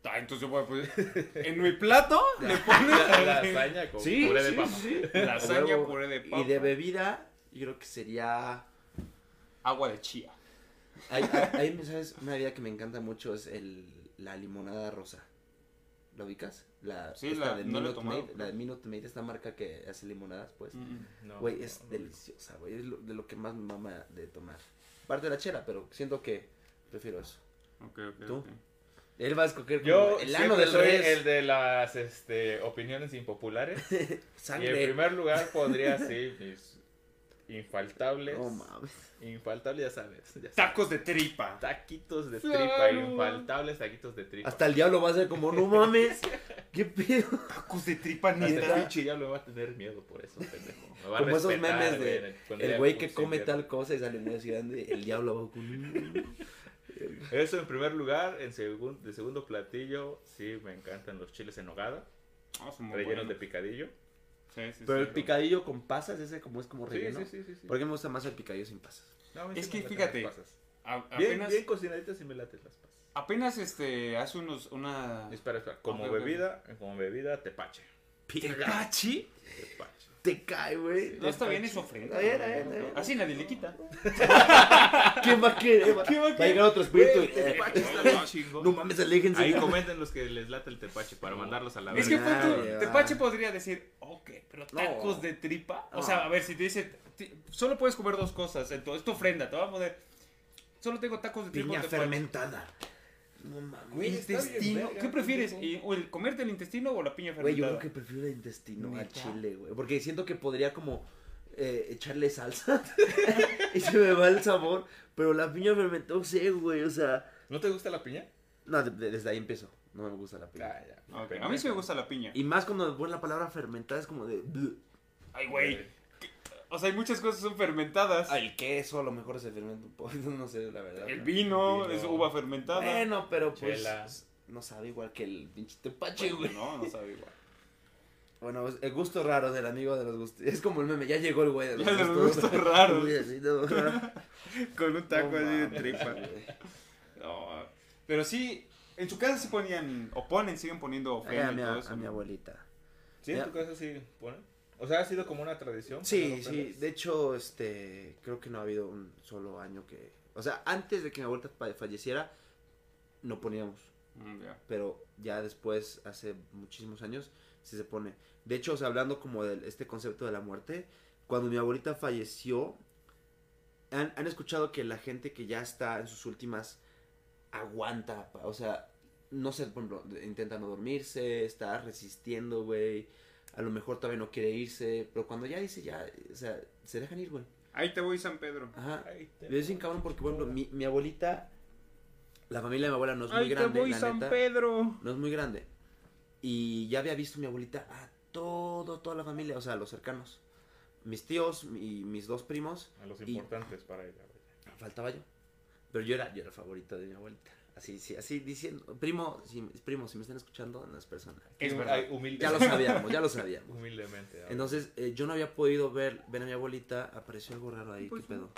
Ah, entonces yo voy a poner. En mi plato le pones La lasaña con Sí, puré de sí, papa. sí. lasaña, puré de papa. Y de bebida, yo creo que sería... agua de chía. Hay, hay, hay, ¿sabes? Una bebida que me encanta mucho es el, la limonada rosa. ¿La ubicas? La, Sí, esta la- de no Minute tomado, Maid, la de Minute Maid, esta marca que hace limonadas, pues. Mm, No, Güey, es no. deliciosa, güey. Es lo- de lo que más me mama de tomar. Parte de la chela, pero siento que prefiero eso. Ok, ok. ¿Tú? Él va a escoger como Yo el ano del soy el de las este, opiniones impopulares. Y en Sangre. primer lugar podría, sí, mis infaltables. No mames. Infaltables, ya sabes. ya sabes. Tacos de tripa. Taquitos de Claro. tripa, infaltables taquitos de tripa. Hasta el diablo va a ser como, no mames. ¿Qué pedo? Tacos de tripa, Hasta el neta. pinche diablo va a tener miedo por eso, pendejo. Me va a Como esos respetar, memes de el güey que come tal cosa y sale muy así grande. El diablo va con. Eso en primer lugar. En segun- de segundo platillo, sí, me encantan los chiles en nogada, Ah, son muy rellenos de picadillo. Sí, sí, Pero sí. el picadillo con pasas, ese como es como relleno. sí, sí, sí. sí. ¿Por qué me gusta más el picadillo sin pasas? No, Es que fíjate, las pasas. A- Bien, apenas, bien cocinaditas y me laten las pasas. apenas este, hace unos, una... Espera, espera. Como ok. bebida, como bebida, tepache. ¿Tepache? Tepache. Te cae, güey. No, está bien, es ofrenda. Está bien, está bien, está bien. Así nadie le quita. ¿Quién va a querer? Va, ¿Quién va a va a llegar otro espíritu. Güey, y- tepache está bien. No mames, aléjense. Ahí comenten los que les late el tepache para mandarlos a la Es que verga. tu- Nadie va. Tepache podría decir, ok, pero No. tacos de tripa. O sea, a ver, si te dice, solo puedes comer dos cosas, entonces tu ofrenda, te va a poner, solo tengo tacos de tripa. Piña o tepache". fermentada. No mames. Güey, intestino, verga, ¿qué prefieres? pendejo. ¿Y- ¿O el comerte el intestino o la piña Güey, yo fermentada? creo que prefiero el intestino al ¿Neta? chile, güey. Porque siento que podría como eh, echarle salsa y se me va el sabor. Pero la piña fermentada, no sé, güey. O sea, ¿No te gusta la piña? no, de- de- desde ahí empiezo. No me gusta la piña. Ah, ya. A mí sí me gusta la piña. Y más cuando me ponen la palabra fermentada es como de. Ay, güey. O sea, hay muchas cosas que son fermentadas. Ah, el queso a lo mejor se fermenta un poco. No sé, la verdad. el ¿no? vino, Vino. es uva fermentada. Bueno, pero pues. Chela. No sabe igual que el pinche tepache, Bueno, güey. no, no sabe igual. Bueno, pues, el gusto raro del amigo de los gustos. Es como el meme, ya llegó el güey de los Ya de los gustos. gustos raros. Así, no, no Con un taco así de tripa. güey. No, pero sí, en su casa se ponían, o ponen, siguen poniendo Ay, ofrenda a, mi, y todo a eso. mi ¿no? abuelita. ¿Sí? ¿En tu casa sí ponen? O sea, ha sido como una tradición. Sí, sí. De hecho, este, creo que no ha habido un solo año que... O sea, antes de que mi abuelita fa- falleciera, no poníamos. Mm. Pero ya después, hace muchísimos años, sí se pone. De hecho, o sea, hablando como de este concepto de la muerte, cuando mi abuelita falleció, han, han escuchado que la gente que ya está en sus últimas aguanta, o sea, no sé, por ejemplo, intenta no dormirse, está resistiendo, güey, a lo mejor todavía no quiere irse, pero cuando ya dice ya, o sea, se dejan ir, güey. Ahí te voy, San Pedro. Ajá. Ay, te- Es bien cabrón porque, por ejemplo, mi, mi abuelita, la familia de mi abuela no es muy Ahí te grande, voy, la San neta Pedro. no es muy grande. Y ya había visto mi abuelita a todo, toda la familia, o sea, a los cercanos. Mis tíos y mis dos primos, A los Y- importantes para ella. güey. faltaba yo. Pero yo era, yo era el favorito de mi abuelita. Así, sí, así diciendo, primo, si, primo, si me están escuchando, no es persona. Es verdad. Ya lo sabíamos, ya lo sabíamos. Humildemente. ahora. Entonces, eh, yo no había podido ver, ver a mi abuelita, apareció algo raro ahí, Pues, ¿qué pedo?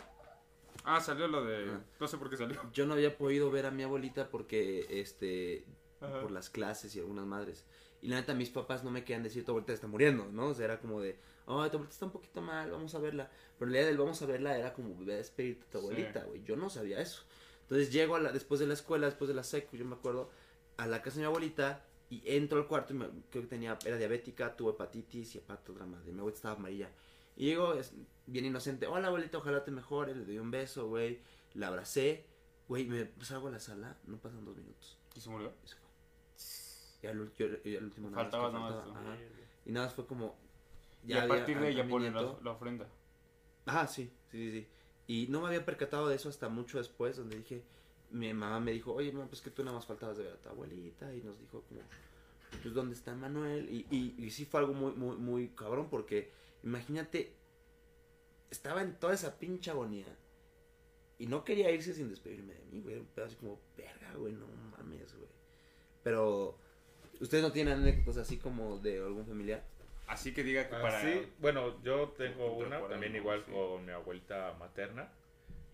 Ah, salió lo de... Ah. No sé por qué salió. Yo no había podido ver a mi abuelita porque, este, Ajá. por las clases y algunas madres. Y la neta, mis papás no me querían decir, tu abuelita está muriendo, ¿no? O sea, era como de, ay, tu abuelita está un poquito mal, vamos a verla. Pero la idea del vamos a verla era como, ve a despedirte de tu abuelita, güey. Yo no sabía eso. Entonces llego a la, después de la escuela, después de la secu, yo me acuerdo, a la casa de mi abuelita y entro al cuarto y me- creo que tenía, era diabética, tuvo hepatitis y aparte otra madre. Mi abuelita estaba amarilla. Y llego, es bien inocente, hola abuelita, ojalá te mejores, le doy un beso, güey. La abracé, güey, me salgo a la sala, no pasan dos minutos. ¿Y se murió? Fue. Y al, ul- yo- y al último nada más Faltaba nada más ajá. Y nada más fue como. y a había partir de ella ponen la, la ofrenda. Ah, sí, sí, sí, sí. Y no me había percatado de eso hasta mucho después, donde dije, mi mamá me dijo, oye, mamá, pues que tú nada más faltabas de ver a tu abuelita. Y nos dijo como, pues, ¿dónde está Manuel? Y, y, y sí fue algo muy, muy, muy cabrón porque imagínate, estaba en toda esa pinche agonía. Y no quería irse sin despedirme de mí, güey. Era un pedo así como, verga, güey, no mames, güey. Pero, ¿ustedes no tienen anécdotas así como de algún familiar? Así que diga que Ah, para... sí, bueno, yo tengo una, también igual Sí. con mi abuelita materna,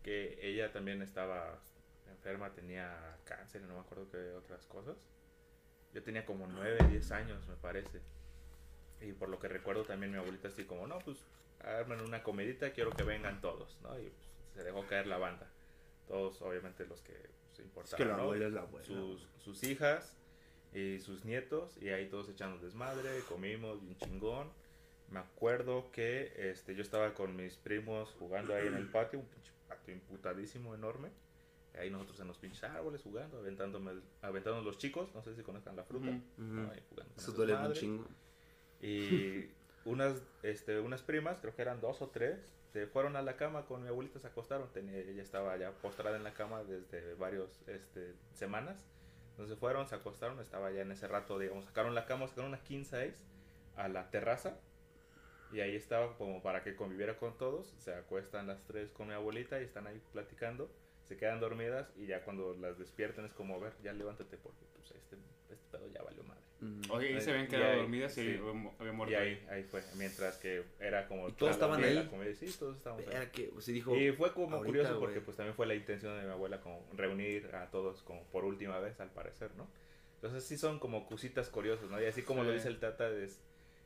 que ella también estaba enferma, tenía cáncer y no me acuerdo qué otras cosas. Yo tenía como 9, 10 años, me parece. Y por lo que recuerdo también mi abuelita así como, no, pues armen una comidita, quiero que vengan todos, ¿no? Y pues, se dejó caer la banda. Todos, obviamente, los que se importaban, que la ¿no? abuela es la abuela. sus, sus hijas y sus nietos y ahí todos echando desmadre, comimos bien chingón. Me acuerdo que este, yo estaba con mis primos jugando ahí en el patio, un pinche patio imputadísimo, enorme. Ahí nosotros en los pinches árboles jugando, aventándome, aventándonos los chicos, no sé si conozcan la fruta. ¿no? Ujú. Ahí jugando Eso duele un chingo. Y unas, este, unas primas, creo que eran dos o tres, se fueron a la cama con mi abuelita, se acostaron. Tenía, ella estaba ya postrada en la cama desde varias este, semanas. Entonces fueron, se acostaron, estaba ya en ese rato, digamos, sacaron la cama, sacaron una king size a la terraza. Y ahí estaba como para que conviviera con todos. Se acuestan las tres con mi abuelita y están ahí platicando. Se quedan dormidas y ya cuando las despiertan es como, a ver, ya levántate porque pues este, este pedo ya valió madre. Ujú. Oye, ahí se habían Y quedado ahí, dormidas y sí. había mu- había muerto Y ahí, ahí fue, mientras que era como... ¿Y todos estaban ahí? comida. Sí, todos estábamos ahí. Era que, se dijo, Y fue como ahorita, curioso porque pues también fue la intención de mi abuela como reunir a todos como por última vez al parecer, ¿no? Entonces sí son como cositas curiosas, ¿no? Y así como lo Sí. dice el Tata es,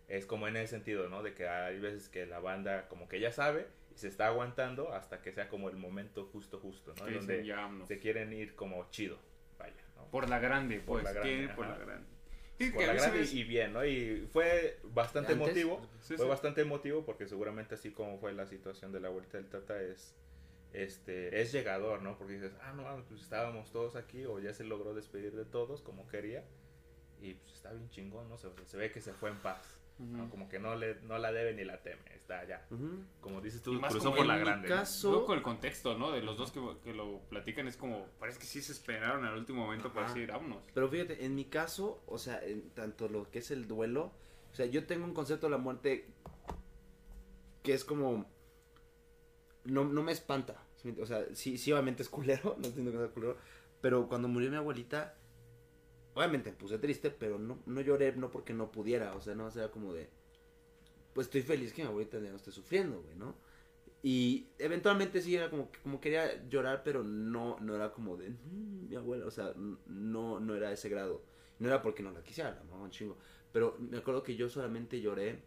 es como en ese sentido, ¿no? De que hay veces que la banda como que ya sabe y se está aguantando hasta que sea como el momento justo justo, ¿no? Donde ya se quieren ir como chido, vaya, ¿no? Por la grande, Por pues. la grande, ¿quién? Por la grande. Sí, Por la grande ves- y bien, ¿no? Y fue bastante Antes, emotivo. Sí, Fue sí. bastante emotivo porque seguramente así como fue la situación de la vuelta del Tata es este es llegador, ¿no? Porque dices, ah, no, mames, pues estábamos todos aquí o ya se logró despedir de todos como quería y pues está bien chingón, ¿no? Se, se ve que se fue en paz. Como que no le no la debe ni la teme, está allá. Como dices tú, más cruzó por la grande. caso- Luego con el contexto, ¿no? De los dos que, que lo platican es como, parece que sí se esperaron al último momento para decir, vámonos. Pero fíjate, en mi caso, o sea, en tanto lo que es el duelo, o sea, yo tengo un concepto de la muerte que es como, no, no me espanta, ¿sí me ent- o sea, sí, sí obviamente es culero, no entiendo que sea culero, pero cuando murió mi abuelita, obviamente me puse triste, pero no, no lloré, no porque no pudiera, o sea, no, o sea, como de, pues estoy feliz que mi abuelita ya no esté sufriendo, güey, ¿no? Y eventualmente sí era como, como quería llorar, pero no, no era como de "Mm, mi abuela, o sea, no, no era ese grado. No era porque no la quisiera, la amaba un chingo. Pero me acuerdo que yo solamente lloré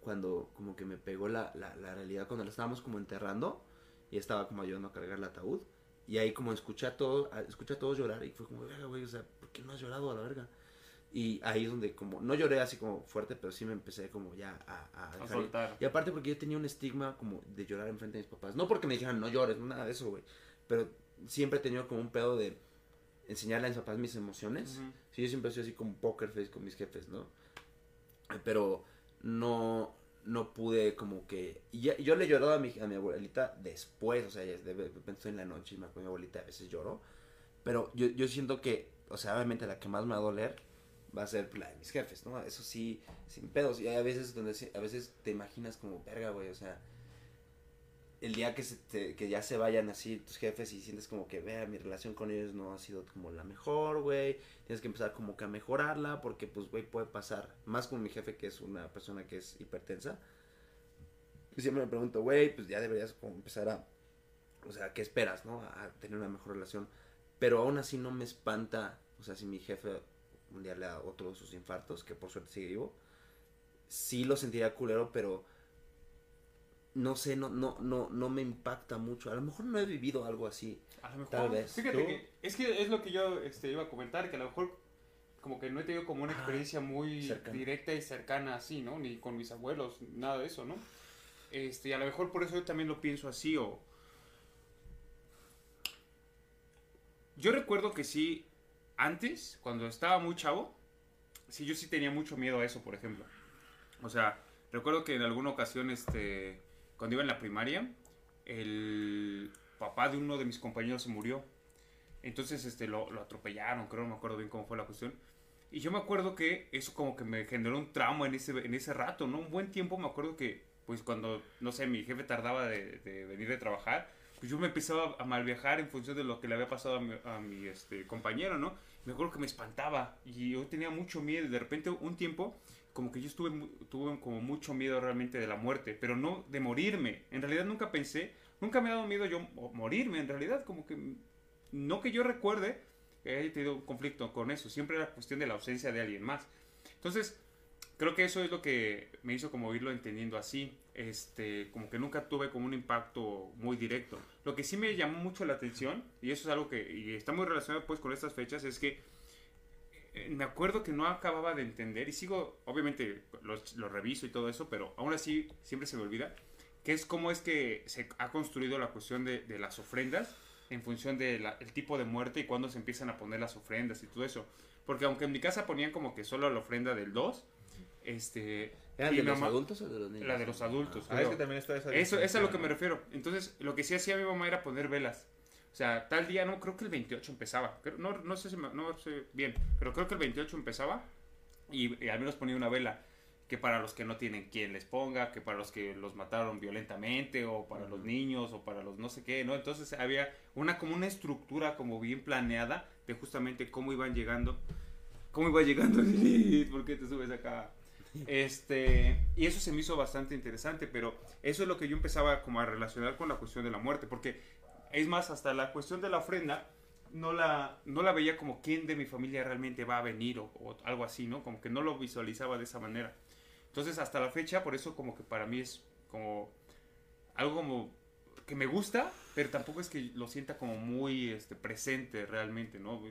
cuando como que me pegó la, la, la realidad, cuando la estábamos como enterrando y estaba como ayudando a cargar el ataúd. Y ahí como escuché a todos, escuché a todos llorar y fue como, verga, güey, o sea, ¿por qué no has llorado a la verga? Y ahí es donde como, no lloré así como fuerte, pero sí me empecé como ya a, a A dejar ir. soltar. Y aparte porque yo tenía un estigma como de llorar enfrente de mis papás. No porque me dijeran no llores, no nada de eso, güey. Pero siempre he tenido como un pedo de enseñarle a mis papás mis emociones. Ujú. Sí, yo siempre sido así como poker face con mis jefes, ¿no? Pero no, no pude como que... ya- yo le he llorado a mi, a mi abuelita después, o sea, de repente en la noche y me acuerdo mi abuelita, a veces lloro. Pero yo, yo siento que, o sea, obviamente la que más me va a doler va a ser la de mis jefes, ¿no? Eso sí, sin pedos. Y hay a veces donde a veces te imaginas como, verga, güey, o sea, el día que, se te- que ya se vayan así tus jefes y sientes como que, vea, mi relación con ellos no ha sido como la mejor, güey. Tienes que empezar como que a mejorarla porque, pues, güey, puede pasar. Más con mi jefe que es una persona que es hipertensa. Y siempre me pregunto, güey, pues ya deberías como empezar a, o sea, ¿qué esperas, no? A tener una mejor relación. Pero aún así no me espanta, o sea, si mi jefe un día le da otro de sus infartos, que por suerte sigue vivo, sí lo sentiría culero, pero no sé, no, no, no, no me impacta mucho. A lo mejor no he vivido algo así. A lo mejor. Tal vez. Fíjate ¿Tú? que es que es lo que yo este, iba a comentar, que a lo mejor como que no he tenido como una Ah, experiencia muy cercana. directa y cercana así, ¿no? Ni con mis abuelos, nada de eso, ¿no? Este, y a lo mejor por eso yo también lo pienso así o... Yo recuerdo que sí, antes, cuando estaba muy chavo, sí, yo sí tenía mucho miedo a eso, por ejemplo. O sea, recuerdo que en alguna ocasión, este, cuando iba en la primaria, el papá de uno de mis compañeros se murió. Entonces, este, lo, lo atropellaron, creo, no me acuerdo bien cómo fue la cuestión. Y yo me acuerdo que eso como que me generó un trauma en ese, en ese rato, ¿no? Un buen tiempo me acuerdo que, pues cuando, no sé, mi jefe tardaba de, de venir de trabajar, pues yo me empezaba a mal viajar en función de lo que le había pasado a mi, a mi, este, compañero, ¿no? Me acuerdo que me espantaba y yo tenía mucho miedo. De repente, un tiempo, como que yo estuve, tuve como mucho miedo realmente de la muerte, pero no de morirme. En realidad nunca pensé, nunca me ha dado miedo yo mo- morirme, en realidad, como que no que yo recuerde que haya tenido un conflicto con eso, siempre era cuestión de la ausencia de alguien más. Entonces, creo que eso es lo que me hizo como irlo entendiendo así, este, como que nunca tuve como un impacto muy directo. Lo que sí me llamó mucho la atención, y eso es algo que y está muy relacionado pues con estas fechas, es que eh, me acuerdo que no acababa de entender, y sigo, obviamente lo reviso y todo eso, pero aún así siempre se me olvida, que es cómo es que se ha construido la cuestión de, de las ofrendas en función del tipo de muerte y cuándo se empiezan a poner las ofrendas y todo eso. Porque aunque en mi casa ponían como que solo la ofrenda del 2, este... ¿Eran de mi los mamá- adultos o de los niños? La de los adultos. Ah, es que también está esa Eso, es a lo que me refiero. Entonces, lo que sí hacía mi mamá era poner velas. O sea, tal día, no, creo que el 28 empezaba. No, no sé si me- no sé bien, pero creo que el 28 empezaba y, y al menos ponía una vela. Que para los que no tienen quien les ponga, que para los que los mataron violentamente, o para los niños, o para los no sé qué, ¿no? Entonces había una como una estructura como bien planeada de justamente cómo iban llegando. ¿Cómo iba llegando? ¿Por qué te subes acá? Este, y eso se me hizo bastante interesante, pero eso es lo que yo empezaba como a relacionar con la cuestión de la muerte, porque es más, hasta la cuestión de la ofrenda, no la, no la veía como quién de mi familia realmente va a venir o, o algo así, ¿no? Como que no lo visualizaba de esa manera. Entonces, hasta la fecha, por eso como que para mí es como algo como que me gusta, pero tampoco es que lo sienta como muy este, presente realmente, ¿no?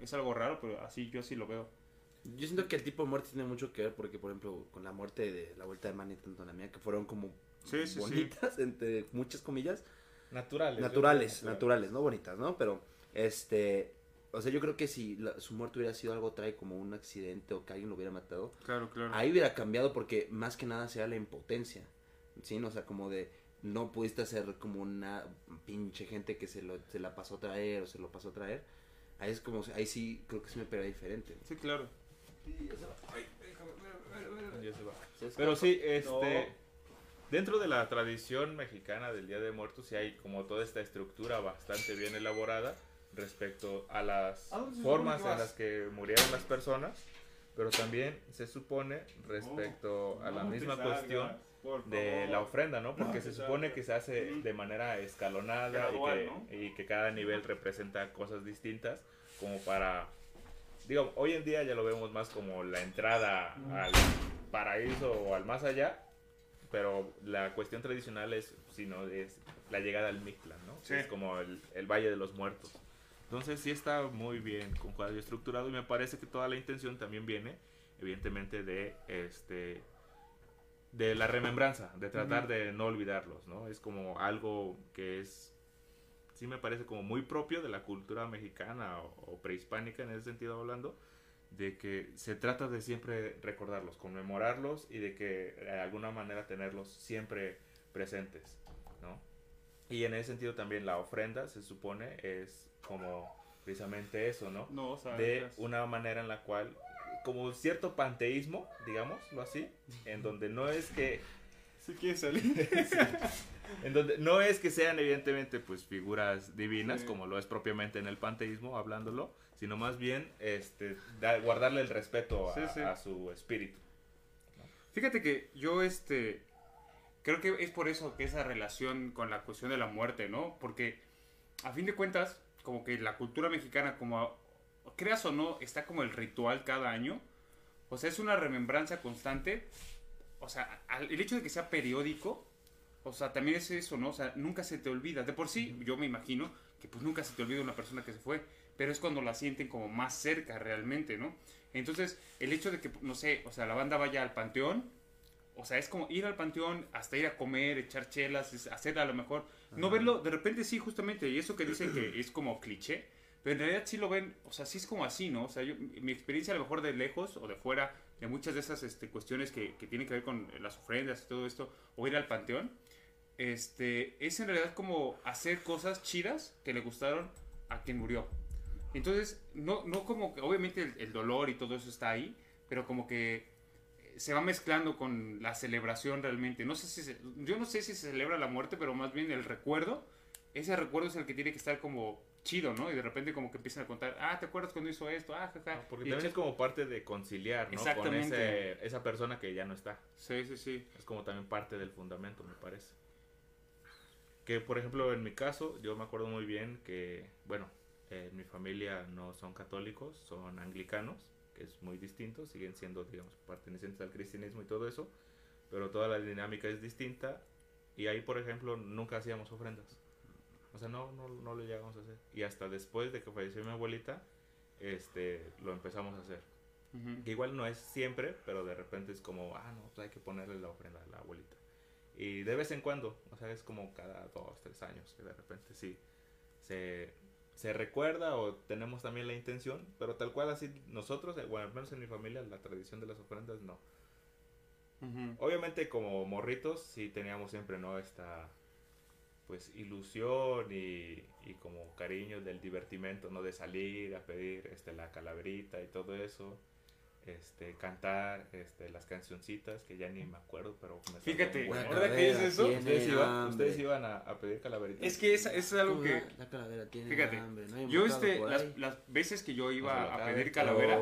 Es algo raro, pero así yo así lo veo. Yo siento que el tipo de muerte tiene mucho que ver porque, por ejemplo, con la muerte de la vuelta de Manny, tanto la mía, que fueron como Sí, sí, sí. bonitas, entre muchas comillas, Naturales. yo naturales, creo, naturales, no bonitas, ¿no? Pero, este, o sea, yo creo que si la- su muerte hubiera sido algo trae como un accidente o que alguien lo hubiera matado, Claro, claro. ahí hubiera cambiado porque más que nada sea la impotencia, ¿sí? No, O sea, como de no pudiste hacer como una pinche gente que se, lo, se la pasó a traer o se lo pasó a traer. Ahí es como, ahí sí creo que se me pega diferente. Sí, claro. Ya se va. Pero sí, este. Dentro de la tradición mexicana del Día de Muertos, sí hay como toda esta estructura bastante bien elaborada respecto a las ¿A formas en las que murieron las personas, pero también se supone respecto a la misma cuestión de la ofrenda, ¿no? Porque No se supone salgas. que se hace de manera escalonada y Gradual, que, ¿no? y que cada nivel representa cosas distintas, como para, digo, hoy en día ya lo vemos más como la entrada al paraíso o al más allá, pero la cuestión tradicional es, sino es la llegada al Mictlán, ¿no? Sí. Es como el, el Valle de los Muertos. Entonces sí está muy bien conjugado y estructurado y me parece que toda la intención también viene, evidentemente, de este de la remembranza, de tratar de no olvidarlos, ¿no? Es como algo que es, sí me parece como muy propio de la cultura mexicana o, o prehispánica en ese sentido hablando, de que se trata de siempre recordarlos, conmemorarlos y de que de alguna manera tenerlos siempre presentes, ¿no? Y en ese sentido también la ofrenda se supone es como precisamente eso, ¿no? No, de una manera en la cual, como cierto panteísmo, digámoslo así, en donde no es que, Si quieres salir. en donde no es que sean evidentemente pues figuras divinas, Sí. como lo es propiamente en el panteísmo, hablándolo, sino más bien este, da- guardarle el respeto a, Sí, sí. a su espíritu. Fíjate que yo, este, creo que es por eso que esa relación con la cuestión de la muerte, ¿no? Porque a fin de cuentas, como que la cultura mexicana, como creas o no, está como el ritual cada año. O sea, es una remembranza constante. O sea, al- el hecho de que sea periódico, o sea, también es eso, ¿no? O sea, nunca se te olvida. De por sí, yo me imagino que pues nunca se te olvida una persona que se fue, pero es cuando la sienten como más cerca realmente, ¿no? Entonces, el hecho de que, no sé, o sea, la banda vaya al panteón, o sea, es como ir al panteón hasta ir a comer, echar chelas, hacer a lo mejor, no Ajá. verlo, de repente sí, justamente, y eso que dicen que es como cliché, pero en realidad sí lo ven, o sea, sí es como así, ¿no? O sea, yo, mi experiencia a lo mejor de lejos o de fuera, de muchas de esas este, cuestiones que, que tienen que ver con las ofrendas y todo esto, o ir al panteón, este, es en realidad como hacer cosas chidas que le gustaron a quien murió. Entonces, no, no como obviamente el, dolor y todo eso está ahí, pero como que se va mezclando con la celebración realmente. No sé si yo no sé si se celebra la muerte, pero más bien el recuerdo. Ese recuerdo es el que tiene que estar como chido, ¿no? Y de repente como que empiezan a contar, ah, ¿te acuerdas cuando hizo esto? Ah, jaja. No, porque Y también es como parte de conciliar, ¿no? Con Exactamente. ese- esa persona que ya no está. Sí, sí, sí. Es como también parte del fundamento, me parece. Que, por ejemplo, en mi caso, yo me acuerdo muy bien que, bueno, eh, mi familia no son católicos, son anglicanos, que es muy distinto, siguen siendo, digamos, pertenecientes al cristianismo y todo eso, pero toda la dinámica es distinta. Y ahí, por ejemplo, nunca hacíamos ofrendas. O sea, no, no, no lo llegamos a hacer. Y hasta después de que falleció mi abuelita, este, lo empezamos a hacer. Que igual no es siempre, pero de repente es como, ah, no, pues hay que ponerle la ofrenda a la abuelita. Y de vez en cuando, o sea, es como cada dos, tres años que de repente sí se, se recuerda o tenemos también la intención, pero tal cual así nosotros, eh, bueno, al menos en mi familia, la tradición de las ofrendas no. Obviamente como morritos sí teníamos siempre, ¿no? Esta, pues, ilusión y, y como cariño del divertimento, ¿no? De salir a pedir este, la calaverita y todo eso. Este, cantar este, las cancioncitas que ya ni me acuerdo, pero me Fíjate, ahora que dices eso, ¿Ustedes iban, ustedes iban a, a pedir calaveritas? es que es, es algo ¿Cómo que... La calavera tiene Fíjate, hambre, no hay Yo, este, las, las veces que yo iba a pedir calavera,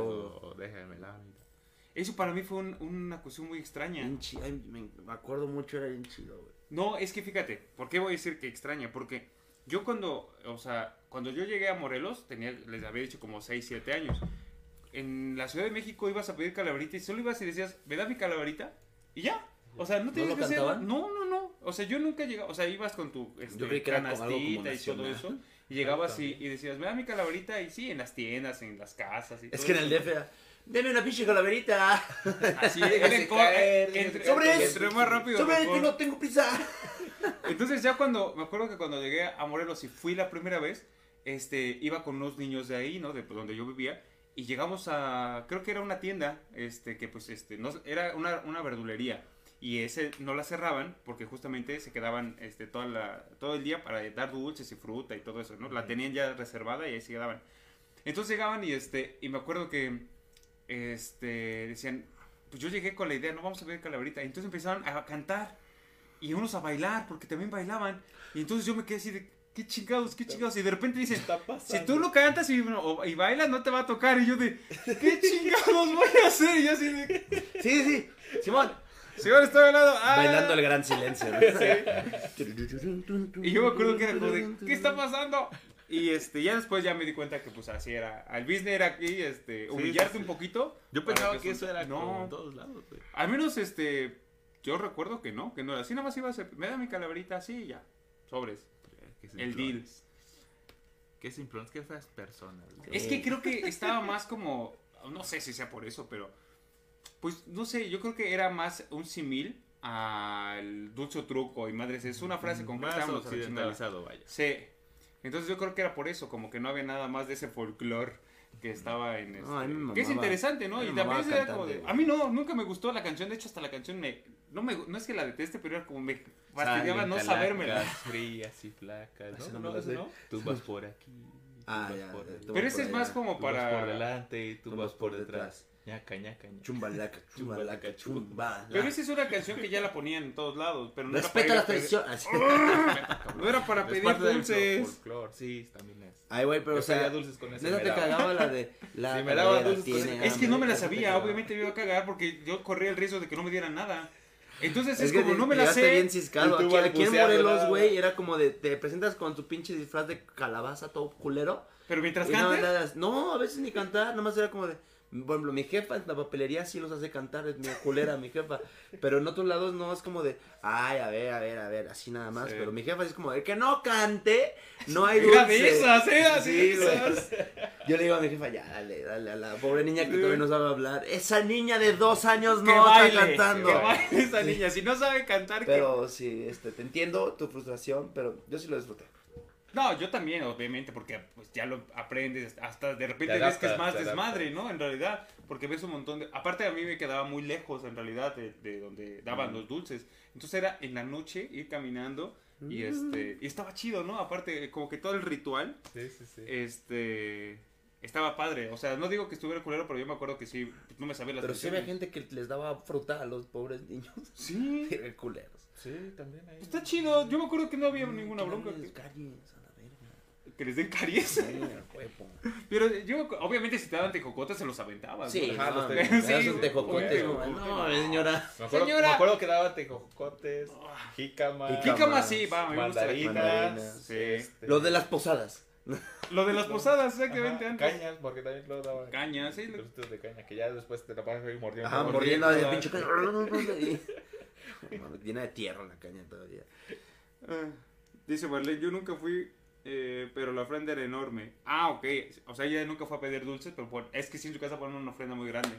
eso para mí fue un- una cuestión muy extraña. Ay, me acuerdo mucho, era bien chido, güey. No, es que fíjate, ¿por qué voy a decir que extraña? Porque yo cuando, o sea, cuando yo llegué a Morelos, tenía, les había dicho como 6, 7 años. En la Ciudad de México ibas a pedir calaverita y solo ibas y decías, ¿me da mi calaverita? Y ya. O sea, no tenías lo que hacer. No, no, no. O sea, yo nunca llegaba. O sea, ibas con tu este, canastita y todo eso. Y llegabas y, decías, ¿me da mi calaverita? Y sí, en las tiendas, en las casas. Y Es todo que en el. DF deme una pinche calaverita. Así, caer, caer. entre más rápido. Sobre, mejor. tengo, tengo prisa. Entonces ya cuando, me acuerdo que cuando llegué a Morelos y fui la primera vez, este, iba con unos niños de ahí, ¿no? De pues, donde yo vivía. Y llegamos a, creo que era una tienda, este, que pues, este, no, era una, una verdulería. Y ese no la cerraban porque justamente se quedaban, este, toda la, todo el día para dar dulces y fruta y todo eso, ¿no? La tenían ya reservada y ahí se quedaban. Entonces llegaban y, este, y me acuerdo que, este, decían, pues yo llegué con la idea, no vamos a ver calaverita. Y entonces empezaron a cantar y unos a bailar, porque también bailaban. Y entonces yo me quedé así de, qué chingados, qué chingados. Y de repente dicen, está pasando? si tú lo cantas y, bailas, no te va a tocar. Y yo de, ¿qué chingados voy a hacer? Y yo así de, Sí, sí, Simón. señor, estoy bailando. ah". Bailando el gran silencio. ¿no? Y yo me acuerdo que era como de, ¿qué está pasando? Y este, ya después ya me di cuenta que pues así era. El business era aquí, este, Sí, humillarte sí, sí. un poquito. Yo pensaba que, eso era no, como en todos lados, güey. Al menos este, yo recuerdo que no, que no era así. Nada más iba a ser, me da mi calaverita así y ya. Sobres. El deal. Qué simplones, qué feas personas. güey. Es que creo que estaba más como, no sé si sea por eso, pero pues no sé, yo creo que era más un simil al dulce truco y madres, es una frase que chingada. occidentalizado, vaya. Sí. Entonces yo creo que era por eso, como que no había nada más de ese folclore que estaba en este, No, a mí me que es interesante, ¿no? Y me también era como de, a mí no, nunca me gustó la canción, de hecho hasta la canción me no me no es que la deteste, pero era como me fastidiaba no sabérmela. frías y flacas, ¿no? no me ¿No? la ¿Ese sé. no? Tú vas por aquí. Ah, ya, por. Pero ese es más como Tú vas para por delante y tú, Tú vas por detrás. Ñaca, ñaca, ñaca. Chumbalaca, chumbalaca, chumbalaca. Pero esa es una canción que ya la ponían en todos lados, pero no era Respeta las tradiciones. No era para pedir dulces. folclore, sí, también es. Ay, güey, pero Yo o sea, dulces con neta te cagaba la de la Sí, me daba dulces con Es que no me la esa sabía, obviamente me iba a cagar porque yo corría el riesgo de que no me dieran nada. Entonces es, Es que como te- no me la sé. bien ciscado. Aquí, aquí en Morelos, nada güey, más. era como de, te presentas con tu pinche disfraz de calabaza todo culero. Pero mientras Y no, nada, no, a veces ni cantar, nomás era como de, por ejemplo, mi jefa en la papelería sí los hace cantar, es mi culera, mi jefa. Pero en otros lados no, es como de, ay, a ver, a ver, a ver, así nada más. Sí. Pero mi jefa sí es como, de que no cante, no hay dulce. era Sí, güey. esas. Yo le digo a mi jefa, ya, dale, dale a la pobre niña que todavía no sabe hablar. Esa niña de dos años no baile, está cantando. que baile esa niña. Si no sabe cantar, que- Pero sí, este, te entiendo tu frustración, pero yo sí lo disfruté. No, yo también, obviamente, porque pues ya lo aprendes, hasta de repente Te ves que es más desmadre, ¿no? En realidad, porque ves un montón de... Aparte a mí me quedaba muy lejos, en realidad, de, de donde daban Mm. los dulces. Entonces era en la noche ir caminando y este... Y estaba chido, ¿no? Aparte, como que todo el ritual, Sí, sí, sí. este... estaba padre. O sea, no digo que estuviera culero, pero yo me acuerdo que sí, no me sabía las Pero sí había gente que les daba fruta a los pobres niños. Sí. Qué culeros. Sí, también ahí. Está chido. Yo me acuerdo que no había ninguna Que bronca. Que, calles. Que les den caries. Sí. Pero yo, obviamente, si te daban tejocotes, se los aventabas. Sí, ¿no? Ajá, los te- sí, un tejocote, güey, no, no, señora. Me acuerdo, Señora. me acuerdo que daba tejocotes, jícamas, Jícamas. Jícama sí, va, me mandarinas, mandarinas, sí. este, Lo de las posadas. Lo de las posadas, exactamente. ajá, antes. cañas, porque también luego daban Cañas, sí. lo- trocitos de caña, que ya después te la pasas ahí mordiendo. Ajá, mordiendo, mordiendo de pinche caña. Llena de tierra la caña todavía. Ah, dice Marlene, yo nunca fui, eh, pero la ofrenda era enorme. Ah, ok. O sea, ella nunca fue a pedir dulces, pero por- es que sí en su casa ponen una ofrenda muy grande.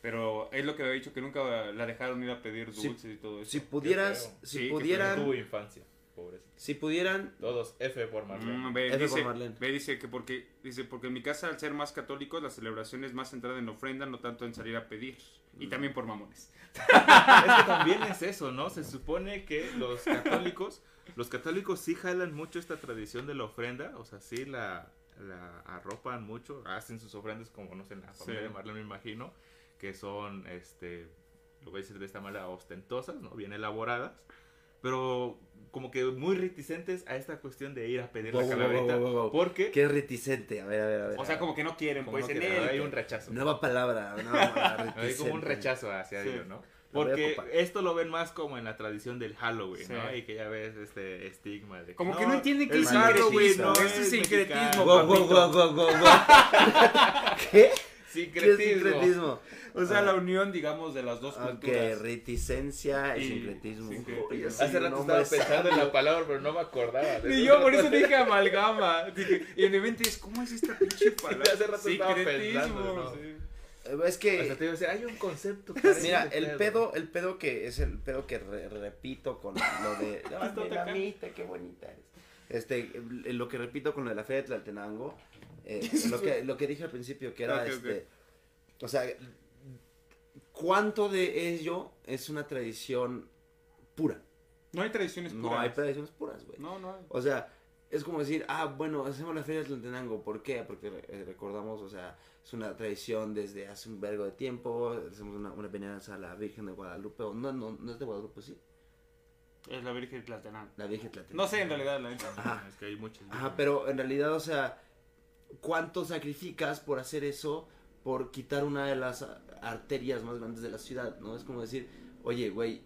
Pero es lo que había dicho, que nunca la dejaron ir a pedir dulces y todo eso. Si pudieras, si Sí, No pudieran, tuvo infancia, pobrecito. si pudieran, Todos F por Marlene. Mm, ve, F por dice, Marlene. ve, dice que porque dice porque en mi casa al ser más católicos la celebración es más centrada en la ofrenda no tanto en salir a pedir y también por mamones Es que también es eso, ¿no? Se supone que los católicos, los católicos sí jalan mucho esta tradición de la ofrenda, o sea, sí la, la arropan mucho, hacen sus ofrendas como, no sé, en la familia Sí. de Marlene me imagino, que son, este, lo voy a decir de esta manera, ostentosas, ¿no? Bien elaboradas, pero como que muy reticentes a esta cuestión de ir a pedir Wow, la calaverita, wow, wow, wow. porque qué reticente. A ver, a ver, a ver. o sea como que no quieren pues no en él hay un rechazo. Nueva palabra, nueva palabra, Hay como un rechazo hacia Sí. ello, ¿no? Porque esto lo ven más como en la tradición del Halloween, Sí. ¿no? Y que ya ves este estigma de que, Como que no entienden que el es Halloween no es es sincretismo. Go, go, go, go, go, go. ¿Qué? ¿Qué es Sincretismo. sincretismo? o sea Ah. la unión digamos de las dos Ok, culturas reticencia y Y sincretismo. sincretismo. Hace rato no estaba pensando en la palabra, pero no me acordaba. de y yo por eso dije amalgama dije, y en mi mente es ¿cómo es esta pinche palabra? hace rato estaba Sincretismo, pensando, ¿no? sí. Es que... Hasta te iba a decir, hay un concepto. Mira, el pedo, el pedo que es el pedo que re- repito con lo de Está "Ay, acá". mamita, qué bonita eres. Este, lo que repito con lo de la feria de Tlaltenango, eh, lo que lo que dije al principio que era este, o sea, cuánto de ello es una tradición pura. no hay tradiciones No puras hay tradiciones puras, güey. no no hay. O sea, es como decir, ah, bueno, hacemos la Feria de Tlaltenango. ¿Por qué? Porque eh, recordamos, o sea, es una tradición desde hace un vergo de tiempo. Hacemos una, una a la Virgen de Guadalupe. O no, no, no es de Guadalupe, sí. es la Virgen de Tlatenango La Virgen de Tlaltenango. no sé en realidad la neta. Ajá. Es que hay muchas. Ajá, pero en realidad, o sea, ¿cuánto sacrificas por hacer eso? Por quitar una de las arterias más grandes de la ciudad, ¿no? Es como decir, oye, güey,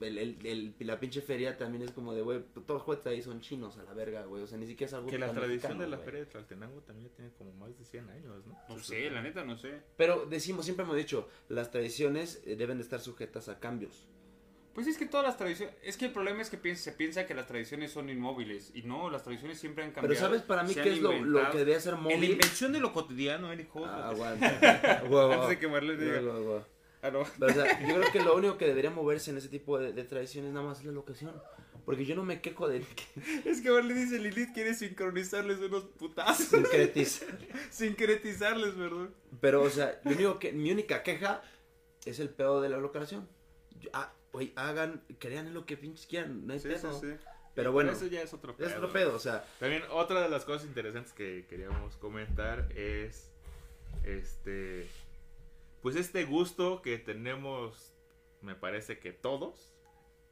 el, el, el- la pinche feria también es como de, güey, todos los juguetes ahí son chinos a la verga, güey. O sea, ni siquiera es algo Que la tradición mexicano, de la güey. feria de Tlaltenango también tiene como más de 100 años, ¿no? no sé la neta no sé Pero decimos, siempre hemos dicho, las tradiciones eh, deben de estar sujetas a cambios. Pues es que todas las tradiciones, es que el problema es que piensa- se piensa que las tradiciones son inmóviles y no, las tradiciones siempre han cambiado. Pero ¿sabes para mí qué es lo, lo que debería ser En la móvil? invención de lo cotidiano, Eric. Ah, Antes de que Marlene Ah, no. Pero, o sea, yo creo que lo único que debería moverse en ese tipo de, de tradiciones nada más es la locación. Porque yo no me quejo de Es que Marlene dice, Lilith quiere sincronizarles unos putazos. sincretizar. Sincretizarles, perdón. Pero, o sea, lo único que, mi única queja es el pedo de la locación. Yo- ah, oye, hagan, crean lo que pinches quieran, no hay Sí, pedo. sí, sí. Pero bueno, Eso ya es otro pedo. es otro pedo, o sea, También otra de las cosas interesantes que queríamos comentar es este pues este gusto que tenemos me parece que todos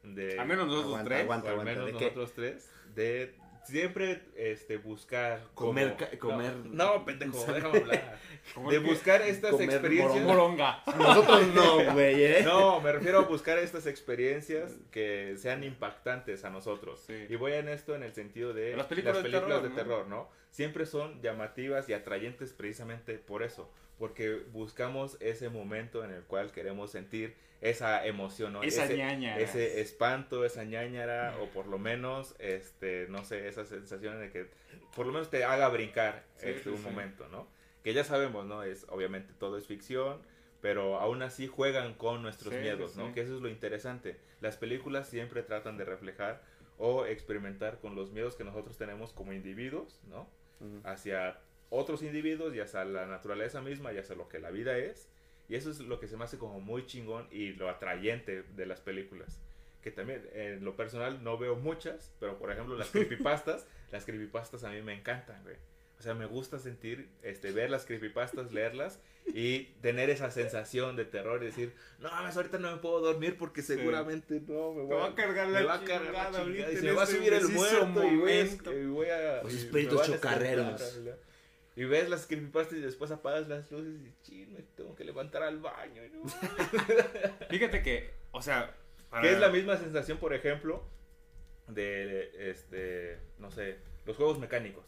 de A menos nosotros Aguanta, tres. aguanta. o al menos ¿de qué? nosotros tres de siempre este buscar Comer como- comer- no, no, pendejo déjame hablar de buscar estas Comer experiencias Moronga. nosotros no, güey, ¿eh? no, me refiero a buscar estas experiencias que sean impactantes a nosotros. Sí. Y voy en esto en el sentido de Las películas de películas terror, de ¿no? terror, ¿no? Siempre son llamativas y atrayentes precisamente por eso. Porque buscamos ese momento en el cual queremos sentir esa emoción, ¿no? Esa ese, ese espanto, esa ñañara, o por lo menos, este, no sé, esa sensación de que por lo menos te haga brincar Sí, este, un sí. momento, ¿no? Que ya sabemos, ¿no? Es, obviamente todo es ficción, pero aún así juegan con nuestros Sí, miedos, ¿no? Que eso es lo interesante. Las películas siempre tratan de reflejar o experimentar con los miedos que nosotros tenemos como individuos, ¿no? Ujú. Hacia otros individuos y hacia la naturaleza misma y hacia lo que la vida es. Y eso es lo que se me hace como muy chingón y lo atrayente de las películas. Que también, en lo personal, no veo muchas, pero por ejemplo, las creepypastas, las creepypastas a mí me encantan, güey. O sea, me gusta sentir, este, ver las creepypastas, leerlas y tener esa sensación de terror y decir, no, mames, ahorita no me puedo dormir porque seguramente no me voy va a cargar la me va a cargar la chingada y se me va a este subir el muerto y, voy a... Los espíritus a chocarreros. Y ves las creepypastas y después apagas las luces y ching, me tengo que levantar al baño. ¿no? Fíjate que, o sea, para- Que es la misma sensación, por ejemplo, de, este, no sé, los juegos mecánicos.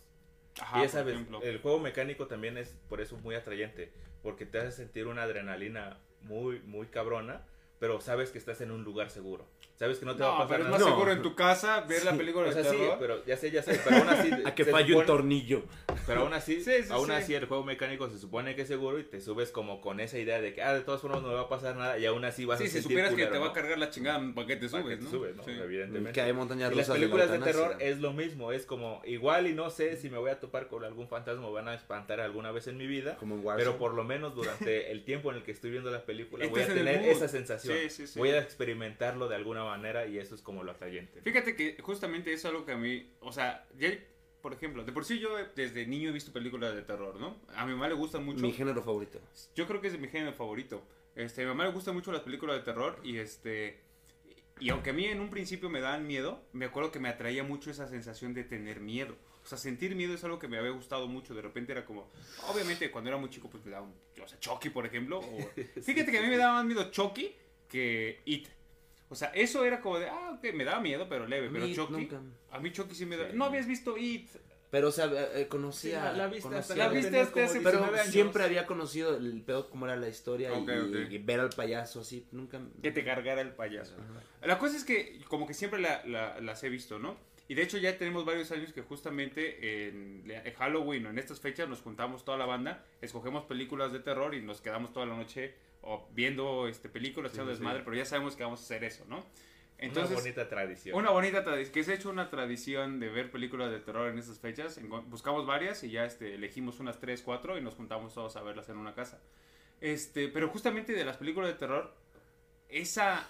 Ajá, y sabes, ejemplo. el juego mecánico también es por eso muy atrayente, porque te hace sentir una adrenalina muy, muy cabrona, pero sabes que estás en un lugar seguro. Sabes que no te va a No, pasar pero es nada. más No. seguro en tu casa ver la Sí. película O sea, de sí, terror. pero ya sé, ya sé, pero aún así... A que se falle un supone- tornillo. Pero aún así, Sí, sí, aún sí. así el juego mecánico se supone que es seguro y te subes como con esa idea de que, ah, de todas formas no me va a pasar nada y aún así vas Sí, a si sentir supieras que culero, te va a ¿no? cargar la chingada para que te subes, que te ¿no? subes, ¿no? Sí. Evidentemente. Que hay montañas Y las rusas de la películas de, terror es lo mismo, es como igual y no sé si me voy a topar con algún fantasma o van a espantar alguna vez en mi vida, Como en pero por lo menos durante el tiempo en el que estoy viendo la película voy a tener esa sensación, Sí, sí, sí. voy a experimentarlo de alguna manera y eso es como lo atrayente. Fíjate que justamente es algo que a mí, o sea, ya, por ejemplo, de por sí yo desde niño he visto películas de terror, ¿no? A mi mamá le gusta mucho. Mi género favorito. Yo creo que es mi género favorito. Este, a mi mamá le gustan mucho las películas de terror y este y aunque a mí en un principio me daban miedo, me acuerdo que me atraía mucho esa sensación de tener miedo. O sea, sentir miedo es algo que me había gustado mucho. De repente era como, obviamente cuando era muy chico pues me daba un, o sea, Chucky, por ejemplo. o- fíjate que a mí me daba más miedo Chucky que It. O sea, eso era como de, ah, ok, me daba miedo, pero leve. Pero Chucky, nunca. a mí Chucky sí me da. Sí. No habías visto It. Pero, o sea, eh, eh, conocía. Sí, la- viste conocía- hasta La viste hasta hace- 19 Pero años. siempre había conocido el pedo, cómo era la historia y- ver al payaso así. Nunca. Que te cargara el payaso. Ajá. La cosa es que como que siempre la- la- las he visto, ¿no? Y de hecho ya tenemos varios años que justamente en, en Halloween o en estas fechas nos juntamos toda la banda, escogemos películas de terror y nos quedamos toda la noche o viendo este películas, Sí, echando sí, desmadre, pero ya sabemos que vamos a hacer eso, ¿no? Entonces, una bonita tradición. una bonita tradición, que se ha hecho una tradición de ver películas de terror en estas fechas. Buscamos varias y ya este, elegimos unas 3, 4 y nos juntamos todos a verlas en una casa. Este, pero justamente de las películas de terror, esa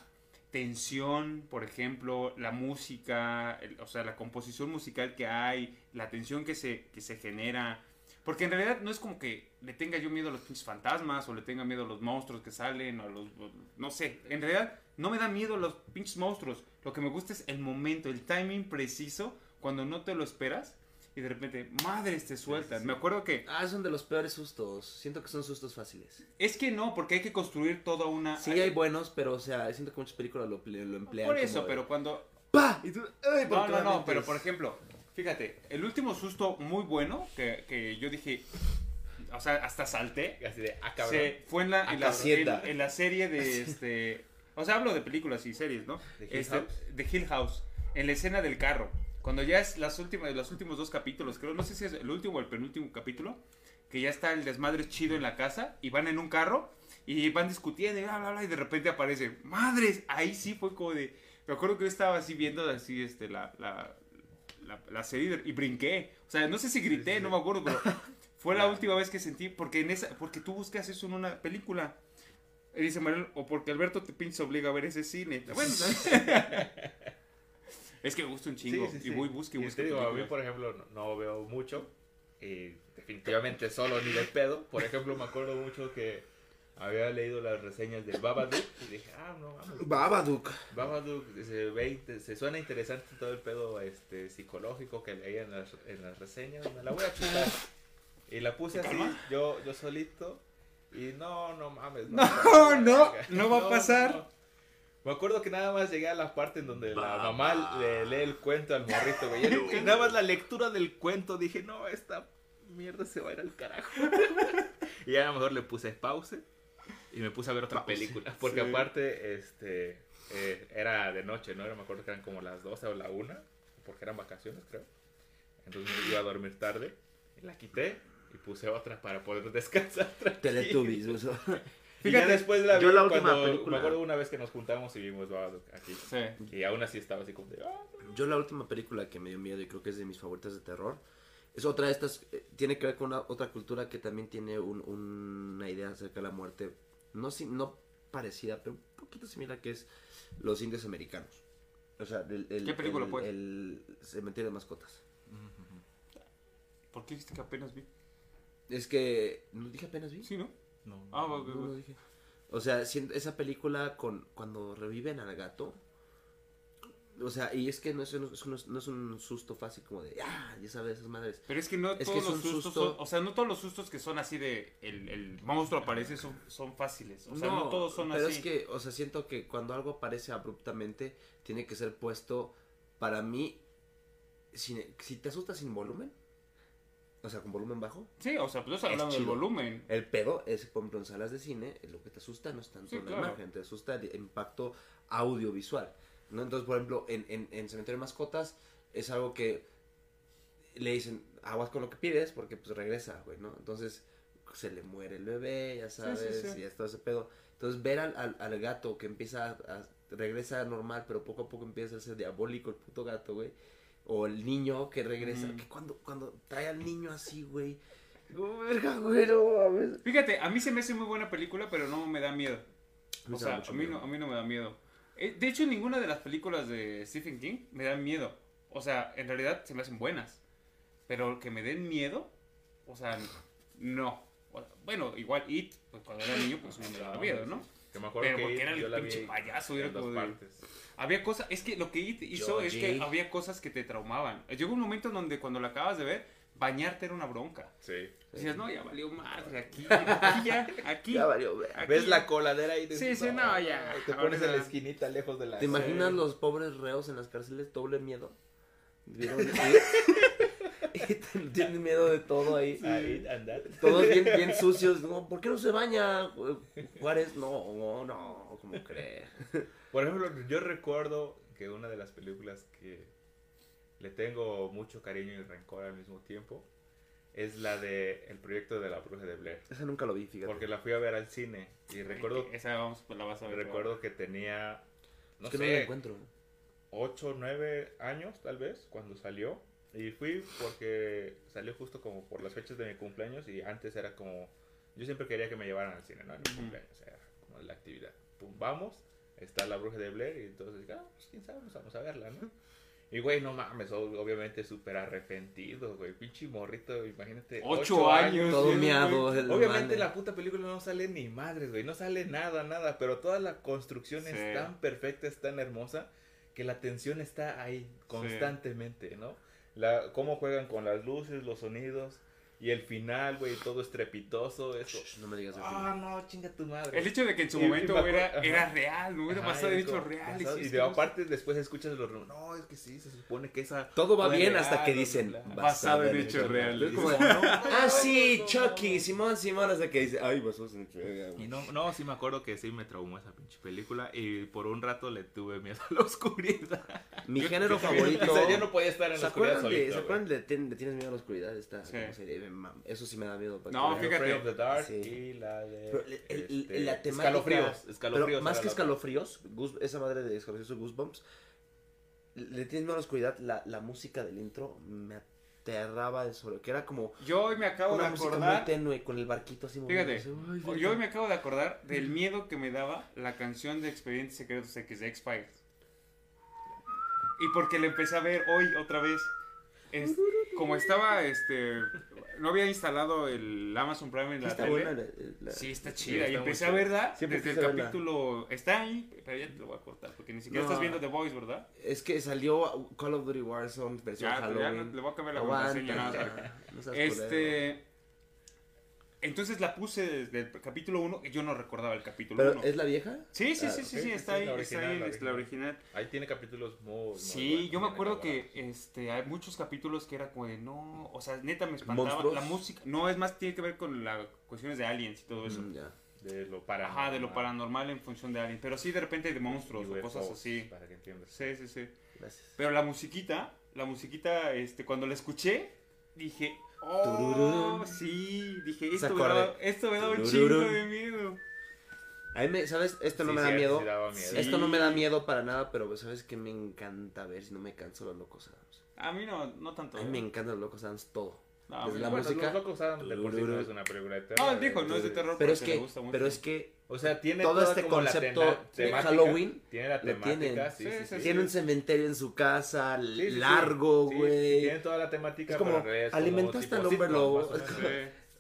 tensión, por ejemplo, la música, el- o sea, la composición musical que hay, la tensión que se, que se genera. Porque en realidad no es como que le tenga yo miedo a los pinches fantasmas o le tenga miedo a los monstruos que salen o a los... no sé, en realidad no me da miedo los pinches monstruos. Lo que me gusta es el momento, el timing preciso cuando no te lo esperas y de repente, madres, te sueltan. Me acuerdo que... Ah, son de los peores sustos. Siento que son sustos fáciles. Es que no, porque hay que construir toda una... Sí, hay buenos, pero, o sea, siento que muchas películas lo, lo emplean. Por eso, como pero cuando... ¡Pa! Y tú, ¡ay! No, no, no, pero por ejemplo, fíjate, el último susto muy bueno que, que yo dije, o sea, hasta salté, Así de, ah, cabrón. se, fue en la, en, la, en la serie de este... O sea, hablo de películas y series, ¿no? ¿De Hill Este, House? de Hill House. En la escena del carro. Cuando ya es las últimas, los últimos dos capítulos, creo, no sé si es el último o el penúltimo capítulo, que ya está el desmadre chido en la casa y van en un carro y van discutiendo y bla, bla, bla, y de repente aparece, madres, ahí sí fue como de... Me acuerdo que yo estaba así viendo así este, la, la, la, la serie y brinqué. O sea, no sé si grité, no me acuerdo, pero fue la última vez que sentí, porque en esa, porque tú buscas eso en una película. Y dice Manuel, o porque Alberto te pinche obliga a ver ese cine. Bueno, es que me gusta un chingo. Sí, sí, Y voy, busque busque. digo, a mí, por ejemplo, no, no veo mucho. Y definitivamente solo ni de pedo. Por ejemplo, me acuerdo mucho que había leído las reseñas del Babadook. Y dije, ah, no, vamos. Babadook. Babadook se, ve, se suena interesante todo el pedo este, psicológico que leía en las, en las reseñas. Me la voy a chutar. Y la puse así, yo, yo solito. Y no, no mames. No, no, no va a pasar. no. Me acuerdo que nada más llegué a la parte en donde la mamá le lee el cuento al morrito, güey. Y nada más la lectura del cuento dije, no, esta mierda se va a ir al carajo. y ya a lo mejor le puse pause y me puse a ver otra Pause. película. Porque Sí. aparte, este, eh, era de noche, ¿no? Era, me acuerdo que eran como las 12 o la 1, porque eran vacaciones, creo. Entonces me iba a dormir tarde y la quité y puse otra para poder descansar. tranquilo. Teletubbies. o sea. Y ya Fíjate, después la yo vi la última cuando, película- me acuerdo una vez que nos juntamos y vimos Babadook aquí. Sí. Y aún así estaba así como de, ah, Yo la última película que me dio miedo y creo que es de mis favoritas de terror es otra de estas, eh, tiene que ver con una, otra cultura que también tiene un- una idea acerca de la muerte, no, si- no parecida, pero un poquito similar que es los indios americanos. O sea, el, el- ¿Qué película, el- pues? El cementerio de mascotas. ¿Por qué dijiste que apenas vi? Es que, ¿no dije apenas vi? Sí, ¿no? No. Ah, No, va. no dije. O sea, esa película con cuando reviven al gato. O sea, y es que no es, un- es un- no es un susto fácil como de, ah, ya sabes, esas madres. Pero es que no Es que todos es los sustos susto- son, o sea, no todos los sustos que son así de el, el monstruo aparece son, son fáciles. O sea, no, todos son pero así. es que, o sea, siento que cuando algo aparece abruptamente, tiene que ser puesto, para mí, sin- si te asustas sin volumen, o sea, con volumen bajo, Sí, o sea, pues hablando del volumen. el pedo es, por ejemplo, en salas de cine, lo que te asusta no es tanto Sí, la claro. imagen, te asusta el impacto audiovisual, ¿no? Entonces, por ejemplo, en, en, en Cementerio de Mascotas es algo que le dicen, aguas con lo que pides, porque pues regresa, güey, ¿no? Entonces, se le muere el bebé, ya sí, sabes, sí. y es todo ese pedo. Entonces, ver al, al, al gato que empieza a, a- regresa normal, pero poco a poco empieza a ser diabólico el puto gato, güey. O el niño que regresa, que cuando, cuando trae al niño así, güey. Digo, verga, güey, no. Fíjate, a mí se me hace muy buena película, pero no me da miedo. Me O sea, a mí, miedo. no, a mí no me da miedo. Eh, De hecho, ninguna de las películas de Stephen King me dan miedo. O sea, en realidad se me hacen buenas. Pero que me den miedo, o sea, no. Bueno, igual It, pues cuando era niño, pues no me daba miedo, ¿no? Que me acuerdo Pero que porque era el yo pinche payaso, era como de-. Había cosas, es que lo que It hizo es que había cosas que te traumaban. Llegó un momento en donde cuando la acabas de ver, bañarte era una bronca. Sí. Decías, no, ya valió madre, aquí, aquí ya, aquí. Ya valió, aquí ¿Ves ya". la coladera ahí? Sí, sí, no, ya. Te pones en la esquinita lejos de la... ¿Te imaginas los pobres reos en las cárceles? Doble miedo. ¿Vieron? Y Tienen miedo de todo ahí. Todos bien, bien sucios. No, ¿Por qué no se baña? Juárez, no, no, no, ¿cómo crees? Por ejemplo, yo recuerdo que una de las películas que le tengo mucho cariño y rencor al mismo tiempo es la de El proyecto de la bruja de Blair. Esa nunca lo vi, fíjate. Porque la fui a ver al cine y recuerdo, Esa vamos, la vas a ver. recuerdo que tenía, no es que no la sé, encuentro. 8 o 9 años tal vez cuando salió. Y fui porque salió justo como por las fechas de mi cumpleaños y antes era como, yo siempre quería que me llevaran al cine, ¿no? En mi cumpleaños, era como la actividad. Pum, vamos, está la bruja de Blair y entonces, ah, pues quién sabe, pues vamos a verla, ¿no? Y güey, no mames, ob- obviamente súper arrepentido, güey, pinche morrito, imagínate. Ocho años. Todo miado. Obviamente la puta película no sale ni madres, güey, no sale nada, nada, pero toda la construcción Sí. es tan perfecta, es tan hermosa, que la tensión está ahí constantemente, ¿no? La, cómo juegan con las luces, los sonidos, y el final, güey, todo estrepitoso, eso. Shh, No me digas el Ah, final. no, chinga tu madre. El hecho de que en su Y- y momento me era, era real, no hubiera pasado y de reales. pasado- sí, y es de no- aparte después escuchas los rumores, no, es que sí, se supone que esa... Todo va bien real, hasta que dicen. Basado en hechos reales. Es como de, ah, sí, Chucky, Simón, Simón, hasta que dice, ay, basó en hechos Y no, no, sí me acuerdo que sí me traumó esa pinche película y por un rato le tuve miedo a la oscuridad. Mi género favorito. O sea, yo no podía estar en ¿Se la oscuridad ¿se acuerdan de Tien- de Tienes miedo a la oscuridad? Esta serie, mam, eso sí me da miedo. para No, fíjate. Afraid of the Dark Sí. y la de... Pero el- el- este, la temática- Escalofríos. Pero escalofríos más era que escalofríos, Goose- esa madre de escalofríos Goosebumps, le tienes miedo a la oscuridad, la, la música del intro me aterraba de sobre, que era como Yo hoy me acabo de una música muy acordar. tenue con el barquito así Fíjate. Ay, verga. Yo hoy me acabo de acordar del miedo que me daba la canción de Expedientes Secretos X de X-Files. Y porque la empecé a ver hoy otra vez. Es- como estaba, este. No había instalado el Amazon Prime en Sí la está tele. buena la- la- Sí, está Sí, chida. está y empecé a verla Siempre desde el verla. capítulo. Está ahí, pero ya te lo voy a cortar. Porque ni siquiera No. estás viendo The Voice, ¿verdad? Es que salió Call of Duty Warzone versión Ya, ya Halloween. le voy a cambiar la Aguanta, contraseña ya, no. Este. Entonces la puse desde el capítulo 1 y yo no recordaba el capítulo ¿Pero 1. es la vieja? Sí, sí, Ah, sí, sí, sí, está ahí, la está original, ahí, la es la original. Ahí tiene capítulos muy... muy Sí, buenos, yo me acuerdo que este hay muchos capítulos que era como de no, o sea, neta me espantaba ¿Monstruos? la música. No, es más tiene que ver con las cuestiones de aliens y todo eso. Mm, ya. De lo paranormal. Ajá, de lo paranormal en función de aliens, pero sí de repente de monstruos o UFOs, cosas así. Para que entiendas. Sí, sí, sí. Gracias. Pero la musiquita, la musiquita este cuando la escuché dije, "Oh, sí", dije, esto me daba, esto me daba un chingo de miedo. A mí me, ¿sabes? Esto no Sí, me da sí, miedo. Sí. Esto no me da miedo para nada, pero ¿sabes qué me encanta ver si no me canso los locos Adams? A mí no, no tanto. A mí me encantan los locos Adams todo. No, Desde la Bueno, música. Los locos Adam de por sí no es una película de terror. No, él dijo, no es de terror, Pero es que, gusta mucho. pero es que O sea, tiene todo este concepto de Halloween Tiene la temática, tienen. sí, Sí, tiene un cementerio en su casa, Sí, sí, sí. largo, Sí, sí, güey. tiene toda la temática. Es como, alimentaste al hombre lobo.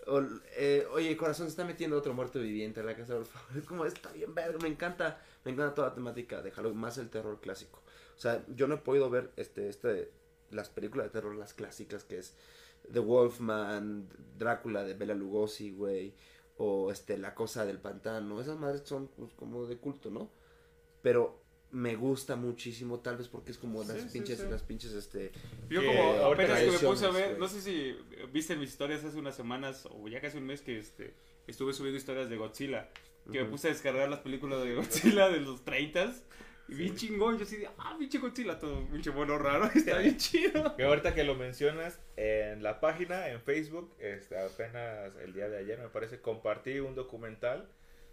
O, eh, oye, corazón, se está metiendo otro muerto viviente en la casa, por favor. Es como, está bien verga, me encanta, me encanta toda la temática de Halloween, más el terror clásico. O sea, yo no he podido ver este, este, las películas de terror, las clásicas, que es The Wolfman, Drácula de Bela Lugosi, güey, o este, La Cosa del Pantano. Esas madres son pues, como de culto, ¿no? Pero me gusta muchísimo, tal vez porque es como las Sí, pinches, sí. las pinches, este... Yo Que como apenas que me puse a ver, no sé si viste mis historias hace unas semanas o ya casi un mes que este estuve subiendo historias de Godzilla, que me puse a descargar las películas de Godzilla de los 30 y bien chingón, yo así de, ah, pinche Godzilla, todo pinche mono raro, está bien chido. Que ahorita que lo mencionas, en la página, en Facebook, este, apenas el día de ayer me parece, compartí un documental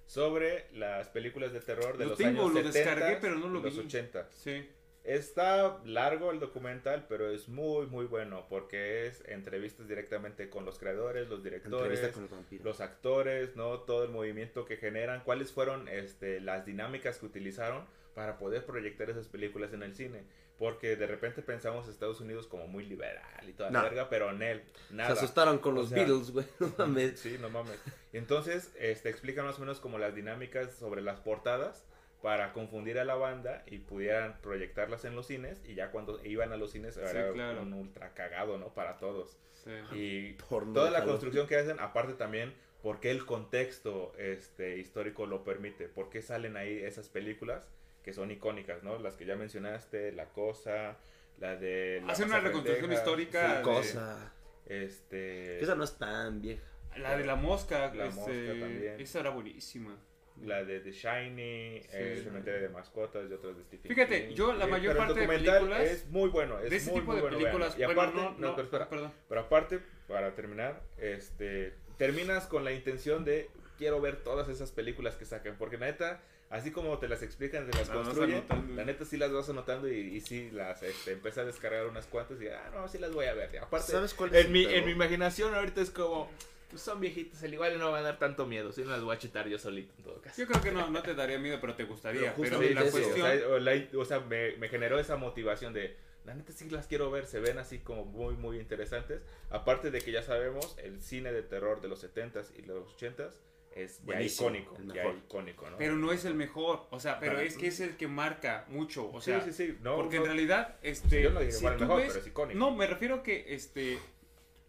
sobre las películas de terror de Lo los tengo, años lo 70 descargué, pero no lo los vi. 80. Sí. Está largo el documental, pero es muy, muy bueno porque es entrevistas directamente con los creadores, los directores, vampiro. los actores, ¿no? Todo el movimiento que generan, cuáles fueron este, las dinámicas que utilizaron para poder proyectar esas películas en el cine. Porque de repente pensamos Estados Unidos como muy liberal y toda la No. verga, pero en él, Se nada. asustaron con O los sea, Beatles, güey, no mames. Sí, no mames. Entonces, este, explican más o menos como las dinámicas sobre las portadas para confundir a la banda y pudieran proyectarlas en los cines y ya cuando iban a los cines era claro. un ultra cagado, ¿no? Para todos. sí. Y Porno toda la construcción que hacen, aparte también, porque el contexto este, histórico lo permite, porque salen ahí esas películas que son icónicas, ¿no? Las que ya mencionaste, La Cosa, la de... La Hacen una reconstrucción Pendeja, histórica sí, de- Cosa. Este... Esa no es tan vieja. La de la mosca, La este, mosca también. esa era buenísima. La de The Shiny, el cementerio de mascotas y otras de Stephen Fíjate, King. yo la Sí, mayor pero el parte de películas es muy bueno, es de ese muy, tipo muy de bueno, películas. Y bueno, aparte, no, no, no, pero espera, perdón. pero aparte, para terminar, este, terminas con la intención de quiero ver todas esas películas que sacan, porque la neta, así como te las explican, te las construyen, anotando. la neta sí las vas anotando y, y sí las, este, empecé a descargar unas cuantas y, ah, no, sí las voy a ver. Y aparte, ¿Sabes cuál es en mi, en mi imaginación ahorita es como, pues son viejitas, al igual no van a dar tanto miedo, si no las voy a chutar yo solito en todo caso. Yo creo que no, no te daría miedo, pero te gustaría. Pero Pero, justamente la cuestión... O sea, o la- o sea, me, me generó esa motivación de, la neta sí las quiero ver, se ven así como muy, muy interesantes. Aparte de que ya sabemos, el cine de terror de los 70s y los 80s es ya icónico, el ya mejor. icónico, ¿no? Pero no es el mejor, o sea, pero Para- es que es el que marca mucho, o sea, sí, sí, sí, no, porque no, en realidad, este, yo no digo si igual el tú mejor, ves- pero es icónico. no, me refiero a que, este,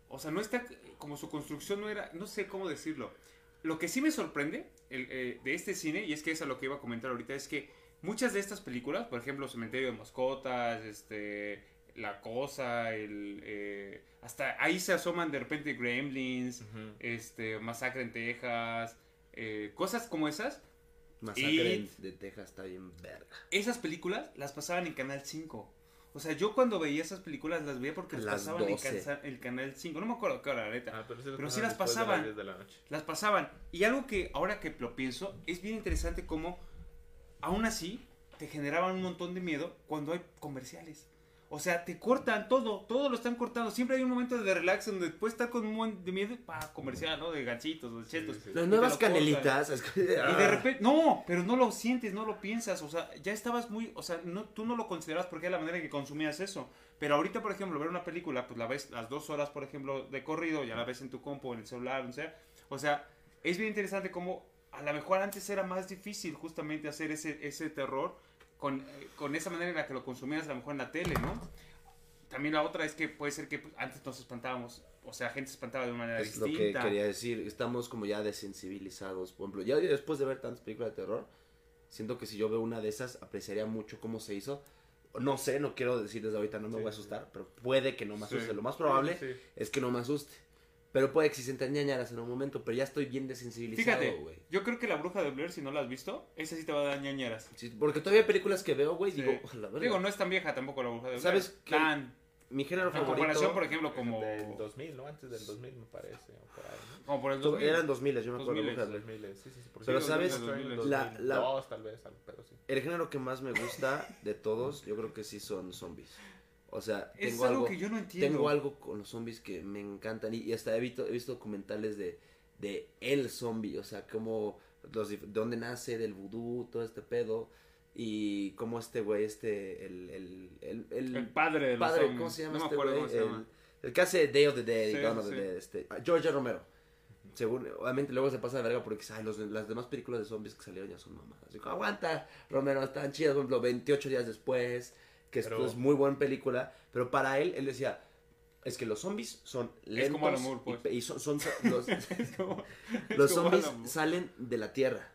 o sea, no está, como su construcción no era, no sé cómo decirlo, lo que sí me sorprende el, eh, de este cine, y es que es a lo que iba a comentar ahorita, es que muchas de estas películas, por ejemplo, Cementerio de Mascotas, este, La Cosa, el, eh, hasta ahí se asoman de repente Gremlins, este, Masacre en Texas, eh, cosas como esas, Masacre It. de Texas está bien verga. esas películas las pasaban en Canal 5. O sea, yo cuando veía esas películas las veía porque las las pasaban en 12. cansa- el Canal 5. No me acuerdo qué hora, la neta. Ah, pero sí, Pero sí pasaban las de las pasaban. 10 de la noche. Las pasaban. Y algo que ahora que lo pienso, es bien interesante cómo, aún así, te generaban un montón de miedo cuando hay comerciales. O sea, te cortan todo, todo lo están cortando. Siempre hay un momento de relax donde puedes estar con un montón de miedo para comercial, ¿no? De ganchitos, de chetos. Sí, sí. Las nuevas canelitas. es que- Y de Ah. repente, no, pero no lo sientes, no lo piensas, o sea, ya estabas muy, o sea, no, tú no lo considerabas porque era la manera en que consumías eso. Pero ahorita, por ejemplo, ver una película, pues la ves las dos horas, por ejemplo, de corrido, ya la ves en tu compu, en el celular, o sea, o sea, es bien interesante cómo a lo mejor antes era más difícil justamente hacer ese, ese terror con, con esa manera en la que lo consumías a lo mejor en la tele, ¿no? También la otra es que puede ser que pues, antes nos espantábamos, o sea, gente se espantaba de una manera Es lo distinta. que quería decir. Estamos como ya desensibilizados. Por ejemplo, ya después de ver tantas películas de terror, siento que si yo veo una de esas, apreciaría mucho cómo se hizo. No sé, no quiero decir desde ahorita, no me Sí, voy a sí. asustar, pero puede que no me Sí. asuste. Lo más probable es que no me asuste. Pero puede se ñañaras en un momento, pero ya estoy bien desensibilizado, Fíjate, güey. yo creo que la bruja de Blair, si no la has visto, esa sí te va a dar ñañeras. Sí, porque todavía hay películas que veo, güey, Sí. digo, "A la verga". Digo, no es tan vieja tampoco la bruja de Blair. ¿Sabes qué? Tan, mi género en favorito comparación, por ejemplo, como, Del 2000, ¿no? Antes del 2000 me parece. o por ahí, ¿no? como por el to- 2000. eran 2000, yo me acuerdo. 2000, Bruja de Blair. 2000, sí, sí, sí. por Pero sí, sabes, 2000, la- la- 2002 tal vez, algo, pero sí. El género que más me gusta de todos, yo creo que sí son zombies. O sea, Es tengo algo algo, que yo no entiendo. tengo algo con los zombies que me encantan y, y hasta he visto, he visto documentales de, de el zombie, o sea, cómo los, dif- de dónde nace, del vudú, todo este pedo y cómo este güey, este, el, el, el, el, El padre de los padre, zombies. ¿cómo se llama No me este acuerdo güey? cómo se llama. El, el que hace Day of the Dead y Sí, Dawn of sí, the. Dead, este, ah, George Romero. Según, obviamente luego se pasa de verga porque ay, los, las demás películas de zombies que salieron ya son mamadas. Así aguanta, Romero, están chidas, por ejemplo, 28 días después, que esto Pero- es muy buena película, pero para él, él decía, es que los zombies son lentos como Moore, y pues. y, son, son- los, Es como- es los como zombies salen de la tierra.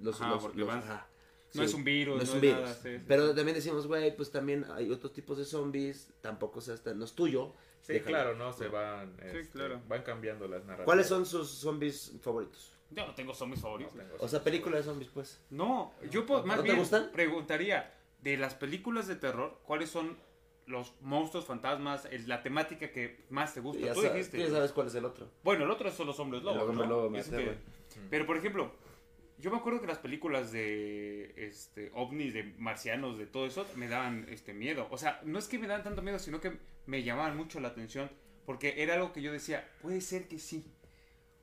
Los, Ajá, los- porque los- van- ajá, No sí. es un virus, no es un es virus. nada, sí, sí, pero sí. también decimos, güey, pues también hay otros tipos de zombies, tampoco sea hasta, no es tuyo. Sí, claro, ¿no? Se van, Sí, este, claro. van cambiando las narrativas. ¿Cuáles son sus zombies favoritos? Yo no tengo zombies favoritos. No tengo O sea, películas de zombies, pues. No, yo más ¿No te bien gustan? preguntaría de las películas de terror, ¿cuáles son los monstruos, fantasmas, el- la temática que más te gusta? Ya, Tú dijiste. ya sabes cuál es el otro. Bueno, el otro son los hombres lobos, El hombre ¿no? lobo me pero por ejemplo, yo me acuerdo que las películas de este ovnis, de marcianos, de todo eso me daban este miedo. O sea, no es que me daban tanto miedo, sino que me llamaban mucho la atención porque era algo que yo decía, puede ser que sí.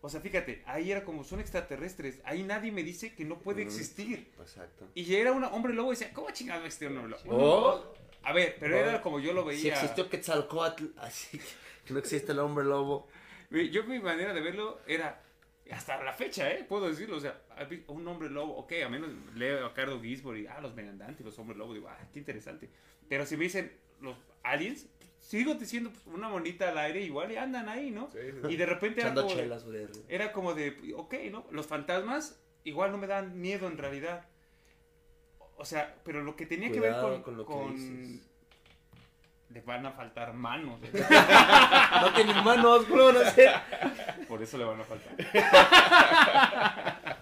O sea, fíjate, ahí era como son extraterrestres, ahí nadie me dice que no puede Mm. existir. Exacto. Y era un hombre lobo y decía, ¿cómo chingado este hombre lobo? Oh. A ver, pero Oh. era como yo lo Si veía. existió Quetzalcoatl, así que no existe el hombre lobo. Yo mi manera de verlo era, hasta la fecha, ¿eh? Puedo decirlo, o sea, ¿has visto un hombre lobo, ok, a menos leo a Cardo Gisborg ah, los megandantes, los hombres lobos, digo, ah, qué interesante. Pero si me dicen los aliens, sigo diciendo pues, una monita al aire igual y andan ahí, ¿no? Sí, sí, sí. Y de repente era como, de, chelas, güey. era como de, ok, ¿no? Los fantasmas igual no me dan miedo en realidad. O sea, pero lo que tenía que ver con... con lo que con- dices. Le van a faltar manos. ¿eh? No tienen manos, ¿cómo van a hacer? Por eso le van a faltar.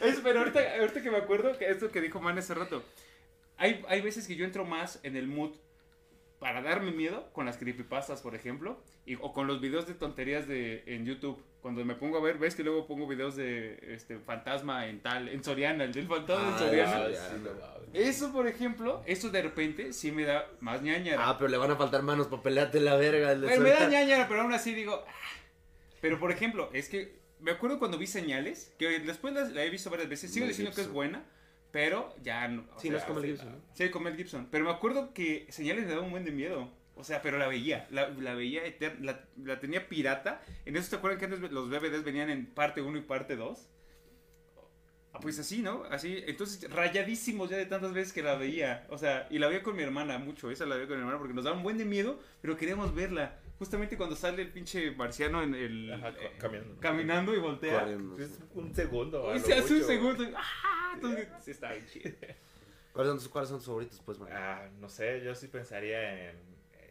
Es, pero ahorita, ahorita que me acuerdo, que esto que dijo Man hace rato, hay, hay veces que yo entro más en el mood para darme miedo con las creepypastas, por ejemplo, y, o con los videos de tonterías de, en YouTube. Cuando me pongo a ver, ves que luego pongo videos de este fantasma en tal, en Soriana, el del fantasma en Ah, Soriana. ya, sí, no. Eso, por ejemplo, eso de repente sí me da más ñañara. Ah, pero le van a faltar manos para pelearte la verga. el de Pero me da ñañara, pero aún así digo. "Ah". Pero por ejemplo, es que me acuerdo cuando vi señales, que después la, la he visto varias veces, sigo diciendo que es buena, pero ya no. Sí, sea, no es como el Gibson, ¿no? Sí, con Mel Gibson. Pero me acuerdo que señales me daba un buen de miedo. O sea, pero la veía, la, la veía eterna, la, la tenía pirata. En eso te acuerdan que antes los DVDs venían en parte 1 y parte 2. Ah, pues así, ¿no? Así, entonces rayadísimos ya de tantas veces que la veía. O sea, y la veía con mi hermana mucho, esa la veía con mi hermana porque nos daba un buen de miedo, pero queríamos verla. Justamente cuando sale el pinche marciano en el... Ajá, eh, caminando. caminando y voltea. Es sí. un segundo. Y se hace un mucho. segundo. y- ¡Ah! Entonces, sí está bien chido. ¿Cuáles son, tus- ¿Cuáles son tus favoritos, pues, man? Ah, no sé, yo sí pensaría en,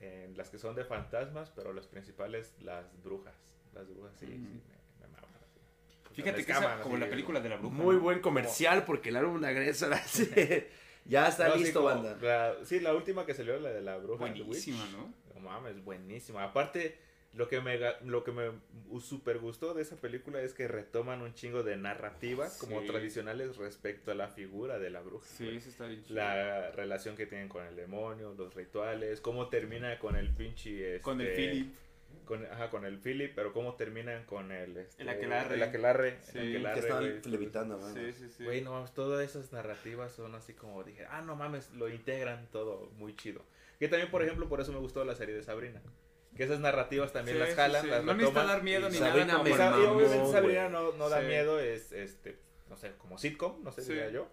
en las que son de fantasmas, pero las principales, las brujas. Las brujas sí, sí, Ujú. me, me maman. así. Fíjate Me que esa, como así, la película de la bruja. Muy ¿no? buen comercial porque el álbum de Agresor así. ya está No, sí, listo, como banda. la- sí, la última que salió, la de la bruja. Buenísima, ¿no? No mames, buenísima. Aparte, lo que me ga- lo que me super gustó de esa película es que retoman un chingo de narrativas como tradicionales respecto a la figura de la bruja. Sí, eso está bien chido. La relación que tienen con el demonio, los rituales, cómo termina con el pinche Con el este, Philip. con, ajá, con el Philip, pero cómo terminan con el este, El aquelarre. el aquelarre, el Sí. aquelarre, Que güey. levitando, man. Sí, sí, sí. Güey, no mames, todas esas narrativas son así como dije, ah, no mames, lo integran todo muy chido. Que también, por ejemplo, por eso me gustó la serie de Sabrina. Que esas narrativas también Sí, las jalan, sí. las No necesita dar miedo y- ni Sabrina nada. me y, obviamente Sabrina no, no da Sí. miedo, es, este, no sé, como sitcom, no sé, Sí. diría yo.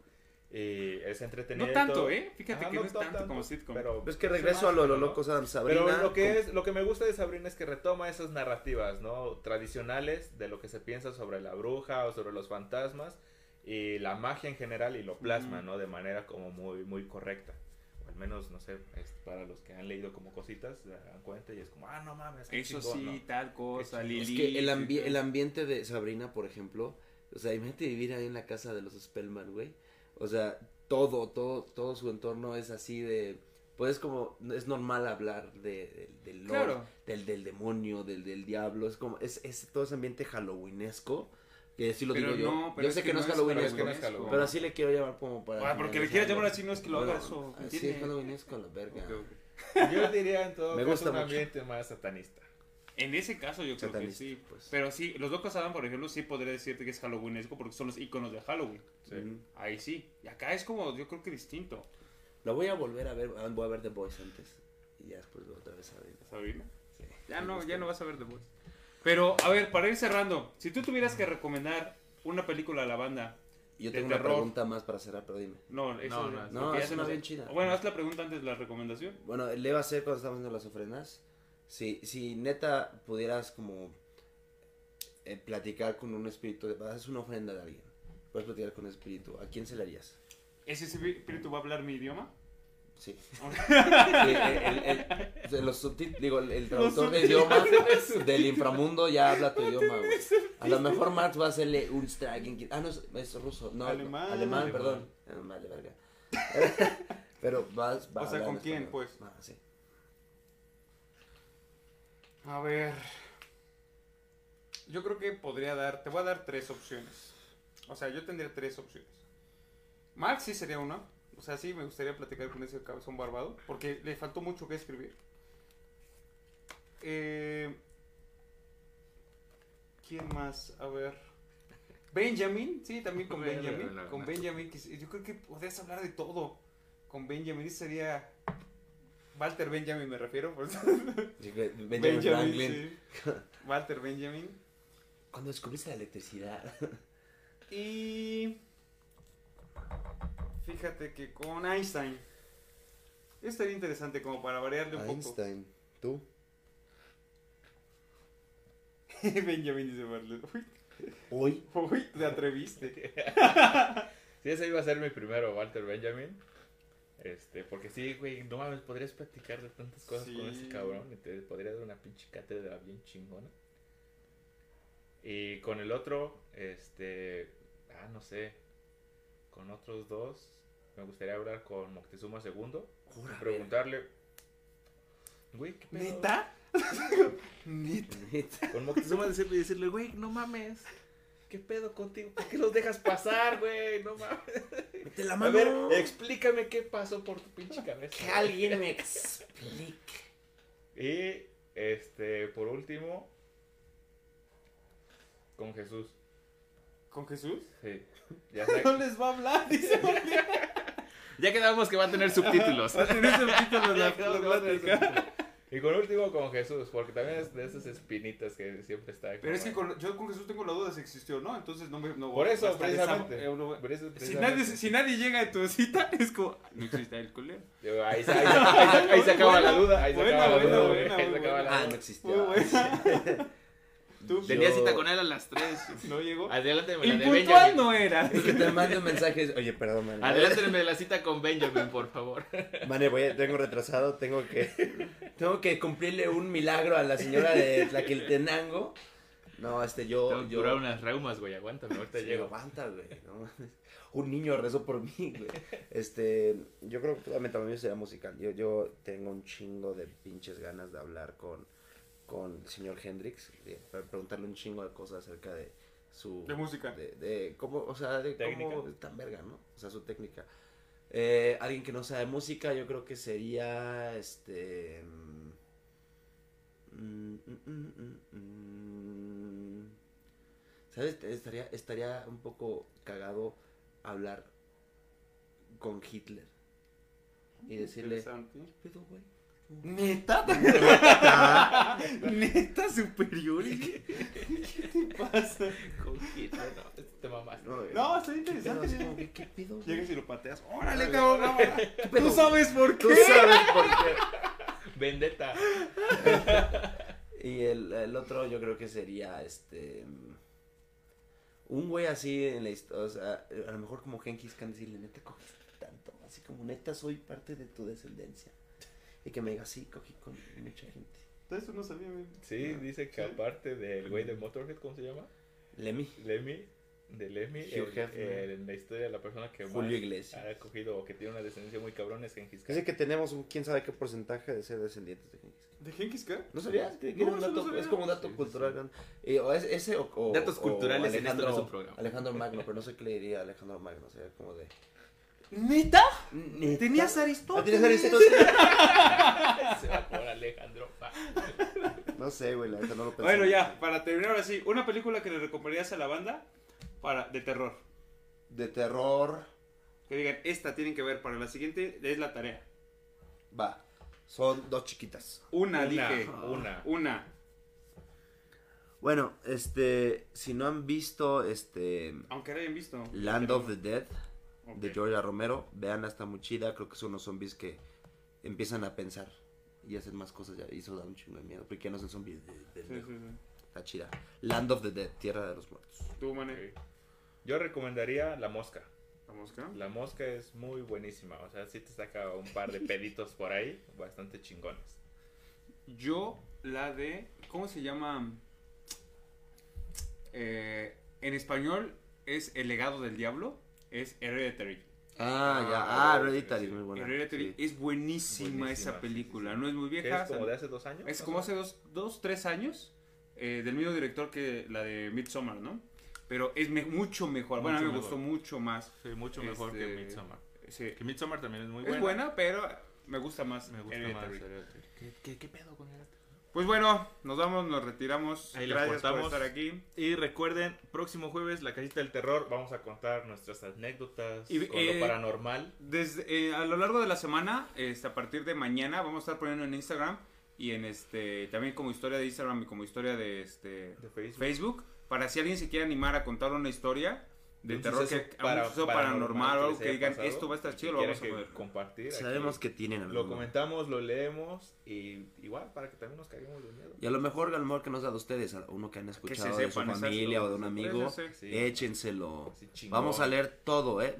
Y es entretenida. No tanto. ¿eh? Fíjate Ajá, que no, es tanto, tanto, como sitcom. Pero, Es que regreso más, a lo ¿no? locos Adam Sabrina. Pero lo que, es, lo que me gusta de Sabrina es que retoma esas narrativas, ¿no? Tradicionales de lo que se piensa sobre la bruja o sobre los fantasmas y la magia en general y lo plasma. ¿no? De manera como muy, muy correcta. Menos, no sé, es para los que han leído como cositas, se dan cuenta y es como, ah, no mames. Eso chingón, sí, ¿no? tal cosa, Lili. Es que el, ambi- el ambiente de Sabrina, por ejemplo, o sea, imagínate vivir ahí en la casa de los Spellman, güey. O sea, todo, todo, todo su entorno es así de, pues es como, es normal hablar de, del- Claro. del, del demonio, del, del diablo, es como, es, es todo ese ambiente halloweenesco, que sí lo Pero digo yo. no, pero yo es sé que que no es no es halloweenesco, es no es Halloween. pero así le quiero llamar como para... Ah, porque le quieres llamar así, no es que lo haga eso. ¿me Ah, Sí, entiendes? halloweenesco, la verga. Yo diría en todo Me caso gusta un mucho. ambiente más satanista. En ese caso yo creo que sí. pues. Pero sí, los Locos Adam, por ejemplo, sí podría decirte que es halloweenesco porque son los iconos de Halloween. Sí. Ahí sí. Y acá es como, yo creo que distinto. Lo voy a volver a ver, voy a ver The Boys antes. Y ya después otra vez a ver. ¿Sabrina? Sí. Ya Me no, gusta. ya no vas a ver The Voice. Pero, a ver, para ir cerrando, si tú tuvieras que recomendar una película a la banda, Yo tengo una terror. pregunta más para cerrar, pero dime. no, eso No, no, no, es una bien chida. Bueno, haz la pregunta antes de la recomendación. Bueno, le iba a hacer cuando estábamos haciendo las ofrendas. Si, si neta pudieras como eh, platicar con un espíritu, haces una ofrenda de alguien, puedes platicar con un espíritu, ¿a quién se la harías? ¿Ese espíritu va a hablar mi idioma? Sí. El, el- el- de los digo, el, traductor de idioma del inframundo ya habla tu idioma, güey. A lo mejor Marx va a hacerle un strike. Ah, no, es, es ruso. No, Alemán. Alemán, Alemán. perdón. Ah, vale, verga. Pero vas, va a O sea, ¿con quién, pues? Ah, sí. A ver. Yo creo que podría dar. Te voy a dar tres opciones. O sea, yo tendría tres opciones. Max sí sería una. O sea, sí me gustaría platicar con ese cabezón barbado. Porque le faltó mucho que escribir. Eh, ¿Quién más? A ver. Benjamin. Sí, también con Benjamin. Con. Benjamin. Yo creo que podrías hablar de todo. Con Benjamin. Ese sería. Walter Benjamin me refiero. por eso. Benjamin sí. Walter Benjamin. Cuando descubriste la electricidad. Y. Fíjate que con Einstein. Estaría interesante como para variarle un Einstein. ¿Tú? poco. Benjamin dice Bartlett. Uy, Hoy. uy, te atreviste. Sí, ese iba a ser mi primero, Walter Benjamin. Este, porque sí, güey, no mames, podrías platicar de tantas cosas con ese cabrón y te podría dar una pinche cátedra bien chingona. Y con el otro, este, ah, no sé, con otros dos, me gustaría hablar con Moctezuma II Jura, y preguntarle, güey, ¿qué pedo? ¿Neta? ¿Neta? Neta. Con Moctezuma decirle, decirle, güey, no mames, ¿qué pedo contigo? ¿Por qué los dejas pasar, güey? No mames. La A ver, explícame qué pasó por tu pinche cabeza. Que alguien me explique. Y este, por último, con Jesús. ¿Con Jesús? Sí. Ya, sé- No les va a hablar, dice ya quedamos que va a tener subtítulos. va a tener subtítulos la, plática. Y por último con Jesús, porque también es de esas espinitas que siempre está. Pero es que con- yo con Jesús tengo la duda si existió o no, entonces no me... No, Por eso, esa- precisamente. eh, no- Por eso, si, precisamente. nadie, si nadie llega a tu cita, es como... No existe el culero. Ahí, se- ahí, se- ahí se- ahí se acaba la duda. Ahí se Buena, acaba la duda. buena, güey, ahí muy se acaba la Ah, duda. no existió. Tú Tenía cita con él a las 3. no llegó. Adelántame la de Benjamin. no era. Es que te mando un mensaje. Oye, perdón, man. Adelántame la cita con Benjamin, por favor. Mane, voy a- tengo retrasado, tengo que tengo que cumplirle un milagro a la señora de Tlaquiltenango. No, este yo Tengo que yo curar unas reumas, güey. Aguántame, ahorita Sí, llego. aguanta, güey. no. Un niño rezó por mí, güey. Este, yo creo que lo mío sería musical. Yo yo tengo un chingo de pinches ganas de hablar con con el señor Hendrix, de- para preguntarle un chingo de cosas acerca de su De música. de, de cómo, o sea, de Técnica. cómo es tan verga, ¿no? O sea, su técnica. Eh, alguien que no sabe música, yo creo que sería este. mm, mm, mm, ¿Sabes? Estaría, estaría un poco cagado hablar con Hitler y decirle. Interesante. ¿Qué pedo, güey? ¿Neta? ¿Neta superior? ¿Qué te pasa? Con Hitler, no, te mamaste. No, No, está ¿Qué pedo? interesante. Así como que, ¿Qué pedo? güey? Llegas y lo pateas. ¡Órale, cabrón! ¿Qué? ¿Tú sabes por Tú qué? sabes por qué. Vendetta. Y el, el otro yo creo que sería este un güey así en la historia, o sea, a lo mejor como Genghis Khan decirle, neta cogiste tanto, así como neta soy parte de tu descendencia. Y que me diga, sí, cogí con mucha gente. Eso no sabía. Sí, dice que Sí. aparte del güey de Motorhead, ¿cómo se llama? Lemmy, Lemmy. De Lemmy. En la historia, la persona que Julio más Iglesias. ha cogido o que tiene una descendencia muy cabrón es Genghis Khan. Dice que tenemos un quién sabe qué porcentaje de ser descendientes de Genghis Khan. ¿De Genghis Khan? ¿No sabías? No, no sabía. es como un dato Sí, cultural. sí. ¿no? Y, o es, ese o, o- Datos o culturales en esto no es Alejandro, un programa. Alejandro Magno, pero no sé qué le diría a Alejandro Magno, o sea, como de... ¿Neta? ¿Neta? ¿Tenías ¿Ah, Aristóteles? ¿Tienes Aristóteles? Se va por Alejandro. No sé, güey, la neta no lo pensé. Bueno, ya, para terminar ahora sí, una película que le recomendarías a la banda para de terror. De terror. Que digan, esta tienen que ver para la siguiente, es la tarea. Va. Son dos chiquitas. Una, Una, dije. una. Una. Bueno, este. Si no han visto este. Aunque la hayan visto. Land of the Dead Ok. de Georgia Romero, vean, está muy chida. Creo que son unos zombies que empiezan a pensar y hacen más cosas. Ya. Y eso da un chingo de miedo. Porque ya no son zombies de, de Sí, lejos. sí, sí. Está chida. Land of the Dead, Tierra de los Muertos. Tú, Mane. Yo recomendaría La Mosca. La mosca. La Mosca es muy buenísima. O sea, sí te saca un par de peditos por ahí, bastante chingones. Yo, la de. ¿Cómo se llama? Eh, en español es El legado del diablo. Es Hereditary. Ah, ya. Ah, Ah, Hereditary, sí. muy buena. Hereditary sí. es buenísima, Buenísima, esa película. sí, sí. No es muy Que vieja. es como de hace dos años. Es como hace dos, dos tres años. eh, del mismo director que la de Midsommar, ¿no? Pero es me- mucho mejor. bueno, a mí me Mucho gustó mejor. mucho más. Sí, mucho mejor que Este, Midsommar. Sí. Que Midsommar también es muy es buena. buena, pero me gusta más. Me gusta Hereditary. más Hereditary. ¿Qué, qué, qué pedo con Hereditary? Pues bueno, nos vamos, nos retiramos. Ahí Gracias por estar aquí. Y recuerden, próximo jueves, la casita del terror. Vamos a contar nuestras anécdotas Y, con eh, lo paranormal. Desde, eh, a lo largo de la semana, este, a partir de mañana, vamos a estar poniendo en Instagram y en este también como historia de Instagram y como historia de este De Facebook. Facebook, para si alguien se quiere animar a contar una historia de Un terror que para- un suceso paranormal o algo que digan pasado esto va a estar y chido, lo vamos a poder. compartir. aquí. Sabemos que tienen Lo alguno. comentamos, lo leemos y igual para que también nos caguemos de miedo. Y a lo mejor, a lo mejor que nos ha dado ustedes, a uno que han Que se escuchado de su sepan familia o de un amigo, Sí, sí, sí. Sí. échenselo. Chingón. Vamos a leer todo, ¿eh?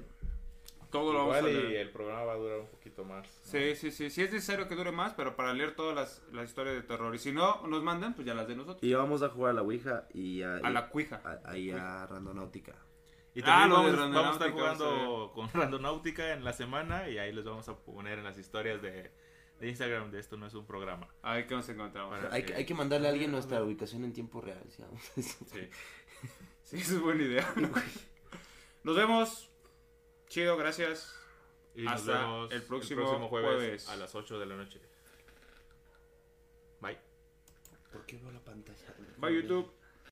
Todo lo vamos a Igual y leer. el programa va a durar un poquito más. ¿no? Sí, sí, sí, sí es necesario que dure más, pero para leer todas las, las historias de terror. Y si no nos mandan, pues ya las de nosotros. Y vamos a jugar a la Ouija y a, A la cuija. a- ahí a Randonáutica. Y Ah, también vamos, vamos a estar jugando con Randonáutica en la semana y ahí les vamos a poner en las historias de, de Instagram de esto no es un programa. A ver qué nos encontramos. Para- Hay, que- hay que mandarle a alguien nuestra ubicación en tiempo real. ¿sí? Sí. Sí, esa es buena idea. Nos vemos. Chido, gracias. Y nos Hasta vemos el próximo jueves. a las 8 de la noche. Bye. ¿Por qué veo la pantalla? Bye, YouTube.